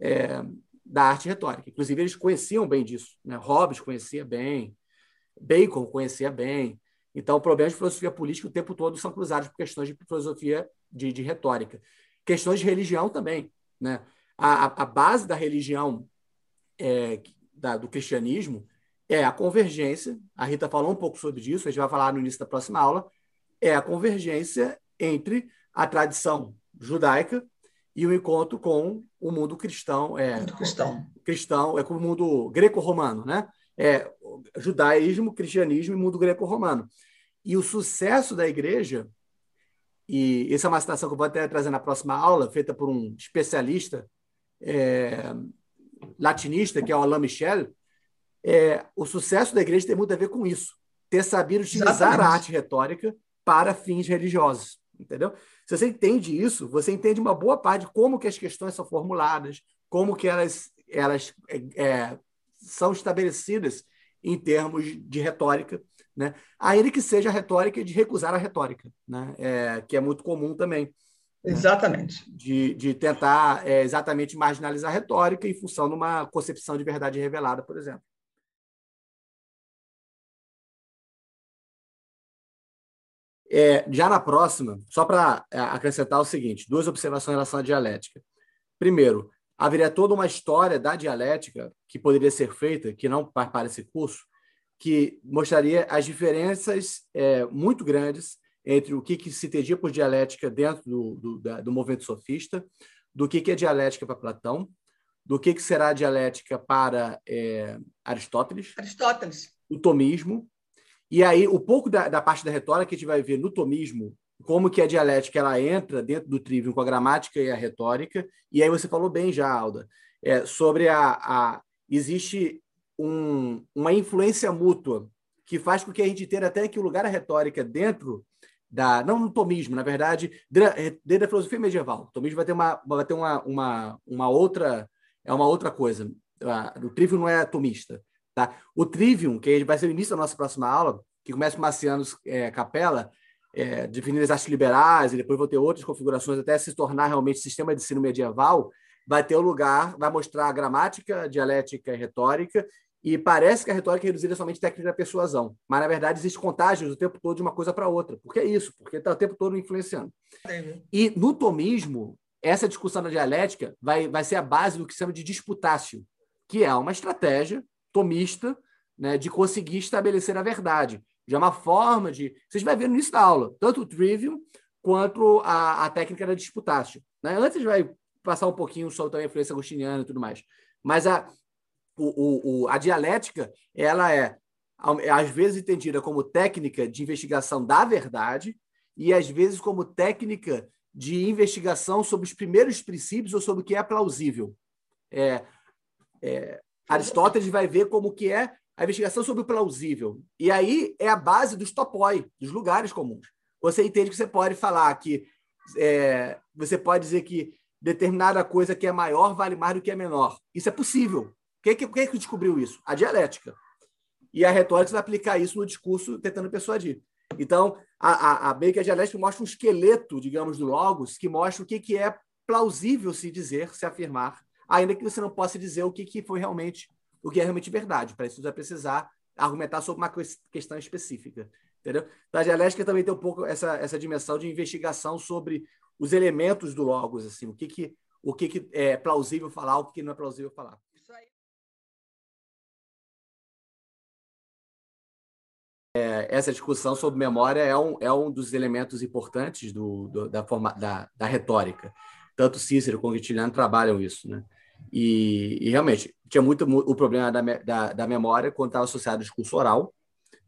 A: é, da arte retórica. Inclusive, eles conheciam bem disso. Né? Hobbes conhecia bem, Bacon conhecia bem. Então, problemas de filosofia política o tempo todo são cruzados por questões de filosofia de, de retórica. Questões de religião também. Né? A, a base da religião é, da, do cristianismo é a convergência. A Rita falou um pouco sobre isso, a gente vai falar no início da próxima aula. É a convergência entre a tradição judaica e o encontro com o mundo cristão. É,
B: mundo cristão.
A: Cristão, é com o mundo greco-romano, né? É, judaísmo, cristianismo e mundo greco-romano. E o sucesso da igreja, e essa é uma citação que eu vou até trazer na próxima aula, feita por um especialista é, latinista, que é o Alain Michel, é, o sucesso da igreja tem muito a ver com isso. Ter sabido utilizar Exatamente. a arte retórica para fins religiosos. Entendeu? Se você entende isso, você entende uma boa parte de como que as questões são formuladas, como que elas, elas é, é são estabelecidas em termos de retórica, né? ainda que seja a retórica de recusar a retórica, né? É, que é muito comum também.
B: Né? Exatamente.
A: Né? De, de tentar é, exatamente marginalizar a retórica em função de uma concepção de verdade revelada, por exemplo. É, já na próxima, só para é, acrescentar o seguinte, duas observações em relação à dialética. Primeiro, haveria toda uma história da dialética que poderia ser feita, que não para esse curso, que mostraria as diferenças é, muito grandes entre o que, que, se entendia por dialética dentro do, do, da, do movimento sofista, do que, que é dialética para Platão, do que, que será dialética para é, Aristóteles,
B: Aristóteles,
A: o tomismo, e aí o pouco da, da, parte da retórica que a gente vai ver no tomismo, como que a dialética ela entra dentro do trivium com a gramática e a retórica, e aí você falou bem já, Alda, é, sobre a, a existe um, uma influência mútua que faz com que a gente tenha até que o lugar da retórica dentro da não no tomismo, na verdade, dentro da filosofia medieval. O tomismo vai ter uma vai ter uma, uma, uma outra é uma outra coisa. O trivium não é tomista, tá? O trivium, que vai ser o início da nossa próxima aula, que começa com Marcianos é, Capella, é, definindo as artes liberais, e depois vou ter outras configurações até se tornar realmente sistema de ensino medieval, vai ter o lugar, vai mostrar a gramática, dialética e retórica, e parece que a retórica é reduzida somente à técnica da persuasão. Mas, na verdade, existe contágios o tempo todo de uma coisa para outra. Porque é isso, porque está o tempo todo influenciando. E no tomismo, essa discussão da dialética vai, vai ser a base do que se chama de disputácio, que é uma estratégia tomista né, de conseguir estabelecer a verdade. Já é uma forma de. Vocês vão ver no início da aula, tanto o trivium quanto a, a técnica da disputácio. Né? Antes vai passar um pouquinho sobre a influência agostiniana e tudo mais. Mas a, o, o, a dialética ela é, às vezes, entendida como técnica de investigação da verdade e, às vezes, como técnica de investigação sobre os primeiros princípios ou sobre o que é plausível. É, é, Aristóteles vai ver como que é a investigação sobre o plausível. E aí é a base dos topoi, dos lugares comuns. Você entende que você pode falar que é, você pode dizer que determinada coisa que é maior vale mais do que é menor. Isso é possível. Quem que, quem que descobriu isso? A dialética. E a retórica vai aplicar isso no discurso tentando persuadir. Então, a, a, a, a dialética mostra um esqueleto, digamos, do logos, que mostra o que, que é plausível se dizer, se afirmar, ainda que você não possa dizer o que, que foi realmente, o que é realmente verdade. Para isso, você vai precisar argumentar sobre uma questão específica. Entendeu? Então, a dialética também tem um pouco essa, essa dimensão de investigação sobre os elementos do logos, assim, o que, que, o que, que é plausível falar, o que não é plausível falar. É, essa discussão sobre memória é um, é um dos elementos importantes do, do da, forma, da, da, retórica. Tanto Cícero como Quintiliano trabalham isso. Né? E, e, realmente, tinha muito o problema da, da, da memória quando estava associado ao discurso oral.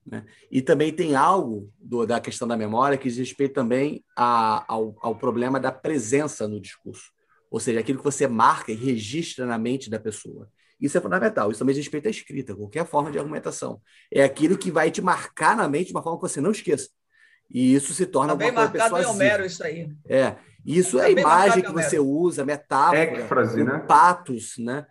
A: Né? E também tem algo do, da questão da memória que diz respeito também a, ao, ao problema da presença no discurso. Ou seja, aquilo que você marca e registra na mente da pessoa. Isso é fundamental. Isso também diz respeito à escrita, qualquer forma de argumentação. É aquilo que vai te marcar na mente de uma forma que você não esqueça. E isso se torna
B: Também uma coisa marcado em Homero, isso aí.
A: É. Isso é, é imagem que você usa, metáfora,
C: Écfrase, né?
A: patos, né?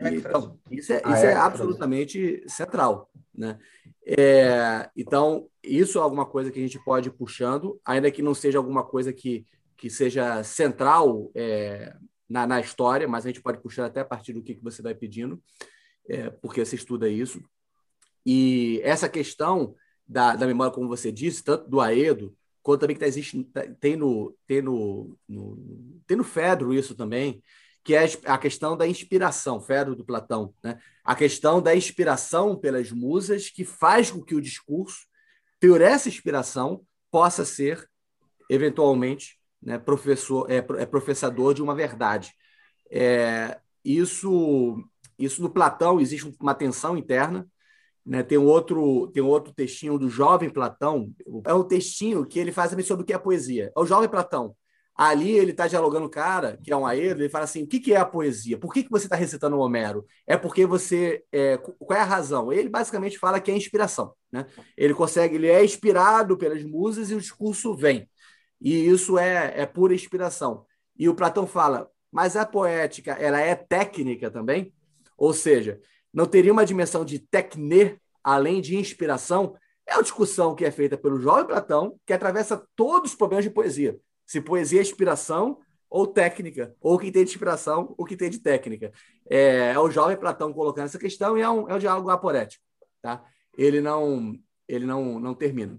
A: E, então, isso é, isso é absolutamente central, né? É, então, isso é alguma coisa que a gente pode ir puxando, ainda que não seja alguma coisa que, que seja central é, na, na história, mas a gente pode puxar até a partir do que, que você vai pedindo, é, porque você estuda isso. E essa questão da, da memória, como você disse, tanto do Aedo, quanto também que tá, existe, tá, tem, no, tem, no, no, tem no Fedro isso também, que é a questão da inspiração, Fedro do Platão, né? a questão da inspiração pelas musas que faz com que o discurso, por essa inspiração, possa ser, eventualmente, né, professor, é, é professador de uma verdade. É, isso, isso no Platão existe uma tensão interna. Né? Tem, um outro, tem um outro textinho do jovem Platão, é um textinho que ele faz também sobre o que é poesia. É o jovem Platão. Ali ele está dialogando o cara, que é um aedo, ele fala assim: o que, que é a poesia? Por que, que você está recitando o Homero? É porque você. É, qual é a razão? Ele basicamente fala que é inspiração. Né? Ele consegue, ele é inspirado pelas musas e o discurso vem. E isso é, é pura inspiração. E o Platão fala, mas a poética ela é técnica também? Ou seja, não teria uma dimensão de tecne além de inspiração? É uma discussão que é feita pelo jovem Platão, que atravessa todos os problemas de poesia. Se poesia é inspiração ou técnica, ou o que tem de inspiração, o que tem de técnica. É, é o jovem Platão colocando essa questão e é um, é um diálogo aporético. Tá? Ele não ele não, não termina.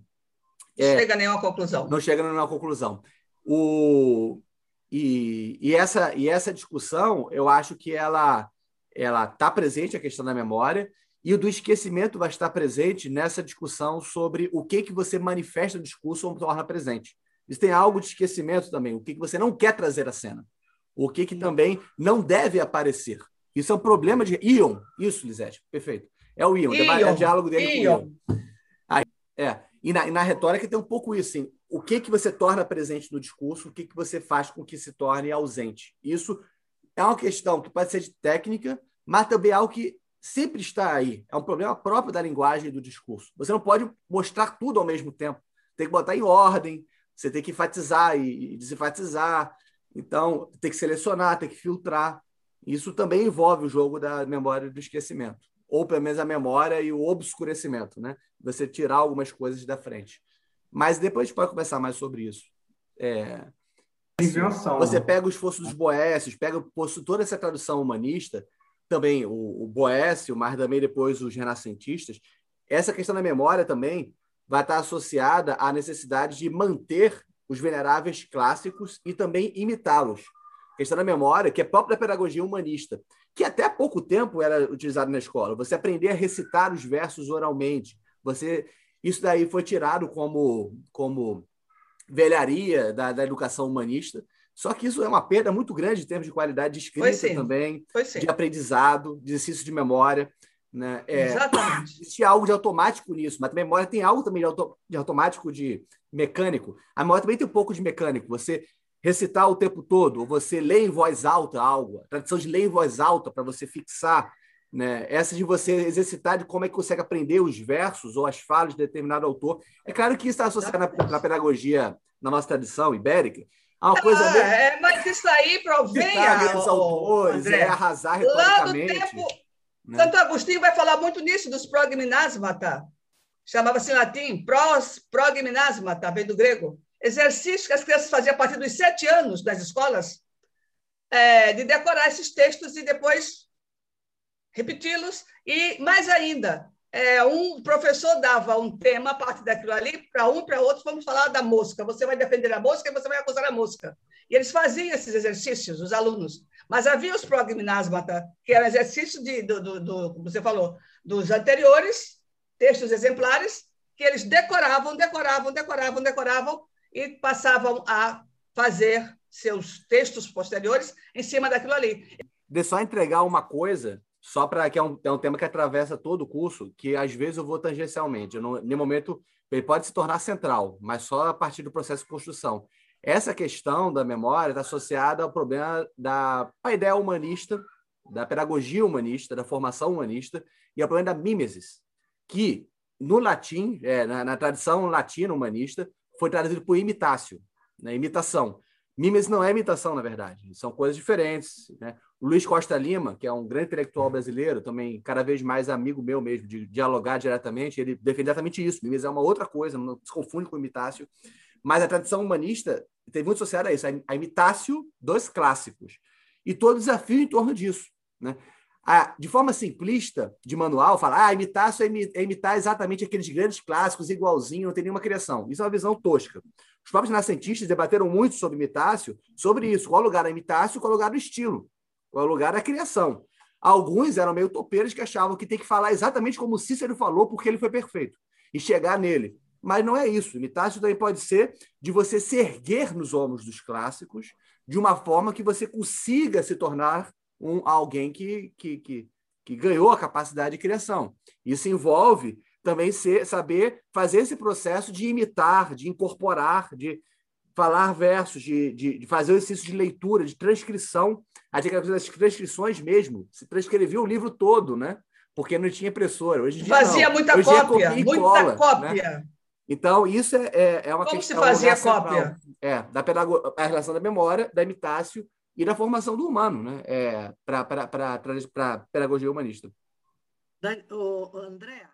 B: é, chega a nenhuma conclusão.
A: Não chega a nenhuma conclusão. O, e, e, essa, e essa discussão, eu acho que ela ela está presente, a questão da memória, e o do esquecimento vai estar presente nessa discussão sobre o que, que você manifesta no discurso ou torna presente. Isso tem algo de esquecimento também, o que, que você não quer trazer à cena, o que, que também não deve aparecer. Isso é um problema de. Ion, isso, Lisete, perfeito. É o Ion, Ion. é o diálogo dele Ion. com o Ion. Aí, é. E na, e na retórica tem um pouco isso, assim, o que que você torna presente no discurso, o que que você faz com que se torne ausente. Isso é uma questão que pode ser de técnica, mas também é algo que sempre está aí. É um problema próprio da linguagem e do discurso. Você não pode mostrar tudo ao mesmo tempo. Tem que botar em ordem, você tem que enfatizar e desenfatizar. Então, tem que selecionar, tem que filtrar. Isso também envolve o jogo da memória do esquecimento. Ou pelo menos a memória e o obscurecimento, né? Você tirar algumas coisas da frente. Mas depois a gente pode conversar mais sobre isso. É...
C: Invenção.
A: Você pega o esforço dos Boécios, pega toda essa tradução humanista, também o, o Boécio, mas também depois os renascentistas. Essa questão da memória também vai estar associada à necessidade de manter os veneráveis clássicos e também imitá-los. Questão da memória, que é própria da pedagogia humanista, que até há pouco tempo era utilizado na escola. Você aprender a recitar os versos oralmente. Você isso daí foi tirado como como velharia da, da educação humanista. Só que isso é uma perda muito grande em termos de qualidade de escrita também, de aprendizado, de exercício de memória. Né? É,
B: Exatamente.
A: Existe algo de automático nisso, mas a memória tem algo também de, auto, de automático, de mecânico. A memória também tem um pouco de mecânico. Você recitar o tempo todo, ou você ler em voz alta algo, a tradição de ler em voz alta para você fixar, né? essa de você exercitar de como é que consegue aprender os versos ou as falas de determinado autor. É claro que isso está associado na, na, pedagogia, na nossa tradição ibérica, a uma coisa
B: ah, é, mas isso aí provém a,
A: os autores, André, é arrasar retoricamente. Lá do tempo,
B: né? Santo Agostinho vai falar muito nisso, dos progminasmata. Chamava-se em latim pros progminasmata, vem do grego exercício que as crianças faziam a partir dos sete anos nas escolas, é, de decorar esses textos e depois repeti-los. E mais ainda, é, um professor dava um tema a partir daquilo ali, para um para outro, vamos falar da mosca. Você vai defender a mosca e você vai acusar a mosca. E eles faziam esses exercícios, os alunos. Mas havia os progminasmata, que eram exercícios de, do, do, do, você falou, dos anteriores, textos exemplares, que eles decoravam, decoravam, decoravam, decoravam, e passavam a fazer seus textos posteriores em cima daquilo ali.
A: De só entregar uma coisa, só para que é um, é um tema que atravessa todo o curso, que às vezes eu vou tangencialmente. Eu não, momento, ele pode se tornar central, mas só a partir do processo de construção. Essa questão da memória está associada ao problema da ideia humanista, da pedagogia humanista, da formação humanista, e ao problema da mimesis, que no latim, é, na, na tradição latina humanista, foi traduzido por imitácio, né? imitação. Mimes não é imitação, na verdade, são coisas diferentes. Né? O Luiz Costa Lima, que é um grande intelectual brasileiro, também cada vez mais amigo meu mesmo, de dialogar diretamente, ele defende exatamente isso. Mimes é uma outra coisa, não se confunde com imitácio. Mas a tradição humanista teve muito associada a isso, a imitácio dos clássicos. E todo desafio em torno disso. Né? a, de forma simplista, de manual, falar ah, imitar é, é imitar exatamente aqueles grandes clássicos igualzinho, não tem nenhuma criação. Isso é uma visão tosca. Os próprios nascentistas debateram muito sobre imitácio, sobre isso. Qual lugar da imitácio, qual lugar do estilo, qual lugar da criação. Alguns eram meio topeiros que achavam que tem que falar exatamente como Cícero falou, porque ele foi perfeito, e chegar nele. Mas não é isso. Imitácio também pode ser de você se erguer nos ombros dos clássicos de uma forma que você consiga se tornar um, alguém que, que, que, que ganhou a capacidade de criação. Isso envolve também ser, saber fazer esse processo de imitar, de incorporar, de falar versos, de, de, de fazer o exercício de leitura, de transcrição, as transcrições mesmo. Se transcrevia o livro todo, né? Porque não tinha impressora. Hoje em dia,
B: fazia
A: não.
B: muita
A: Hoje
B: cópia, é muita cola, né? cópia. Né?
A: Então, isso é, é, é uma
B: Como
A: questão.
B: Como se fazia cópia?
A: É, da pedagogia, a relação da memória, da imitácio e da formação do humano, né? É, para a pedagogia humanista.
B: O André,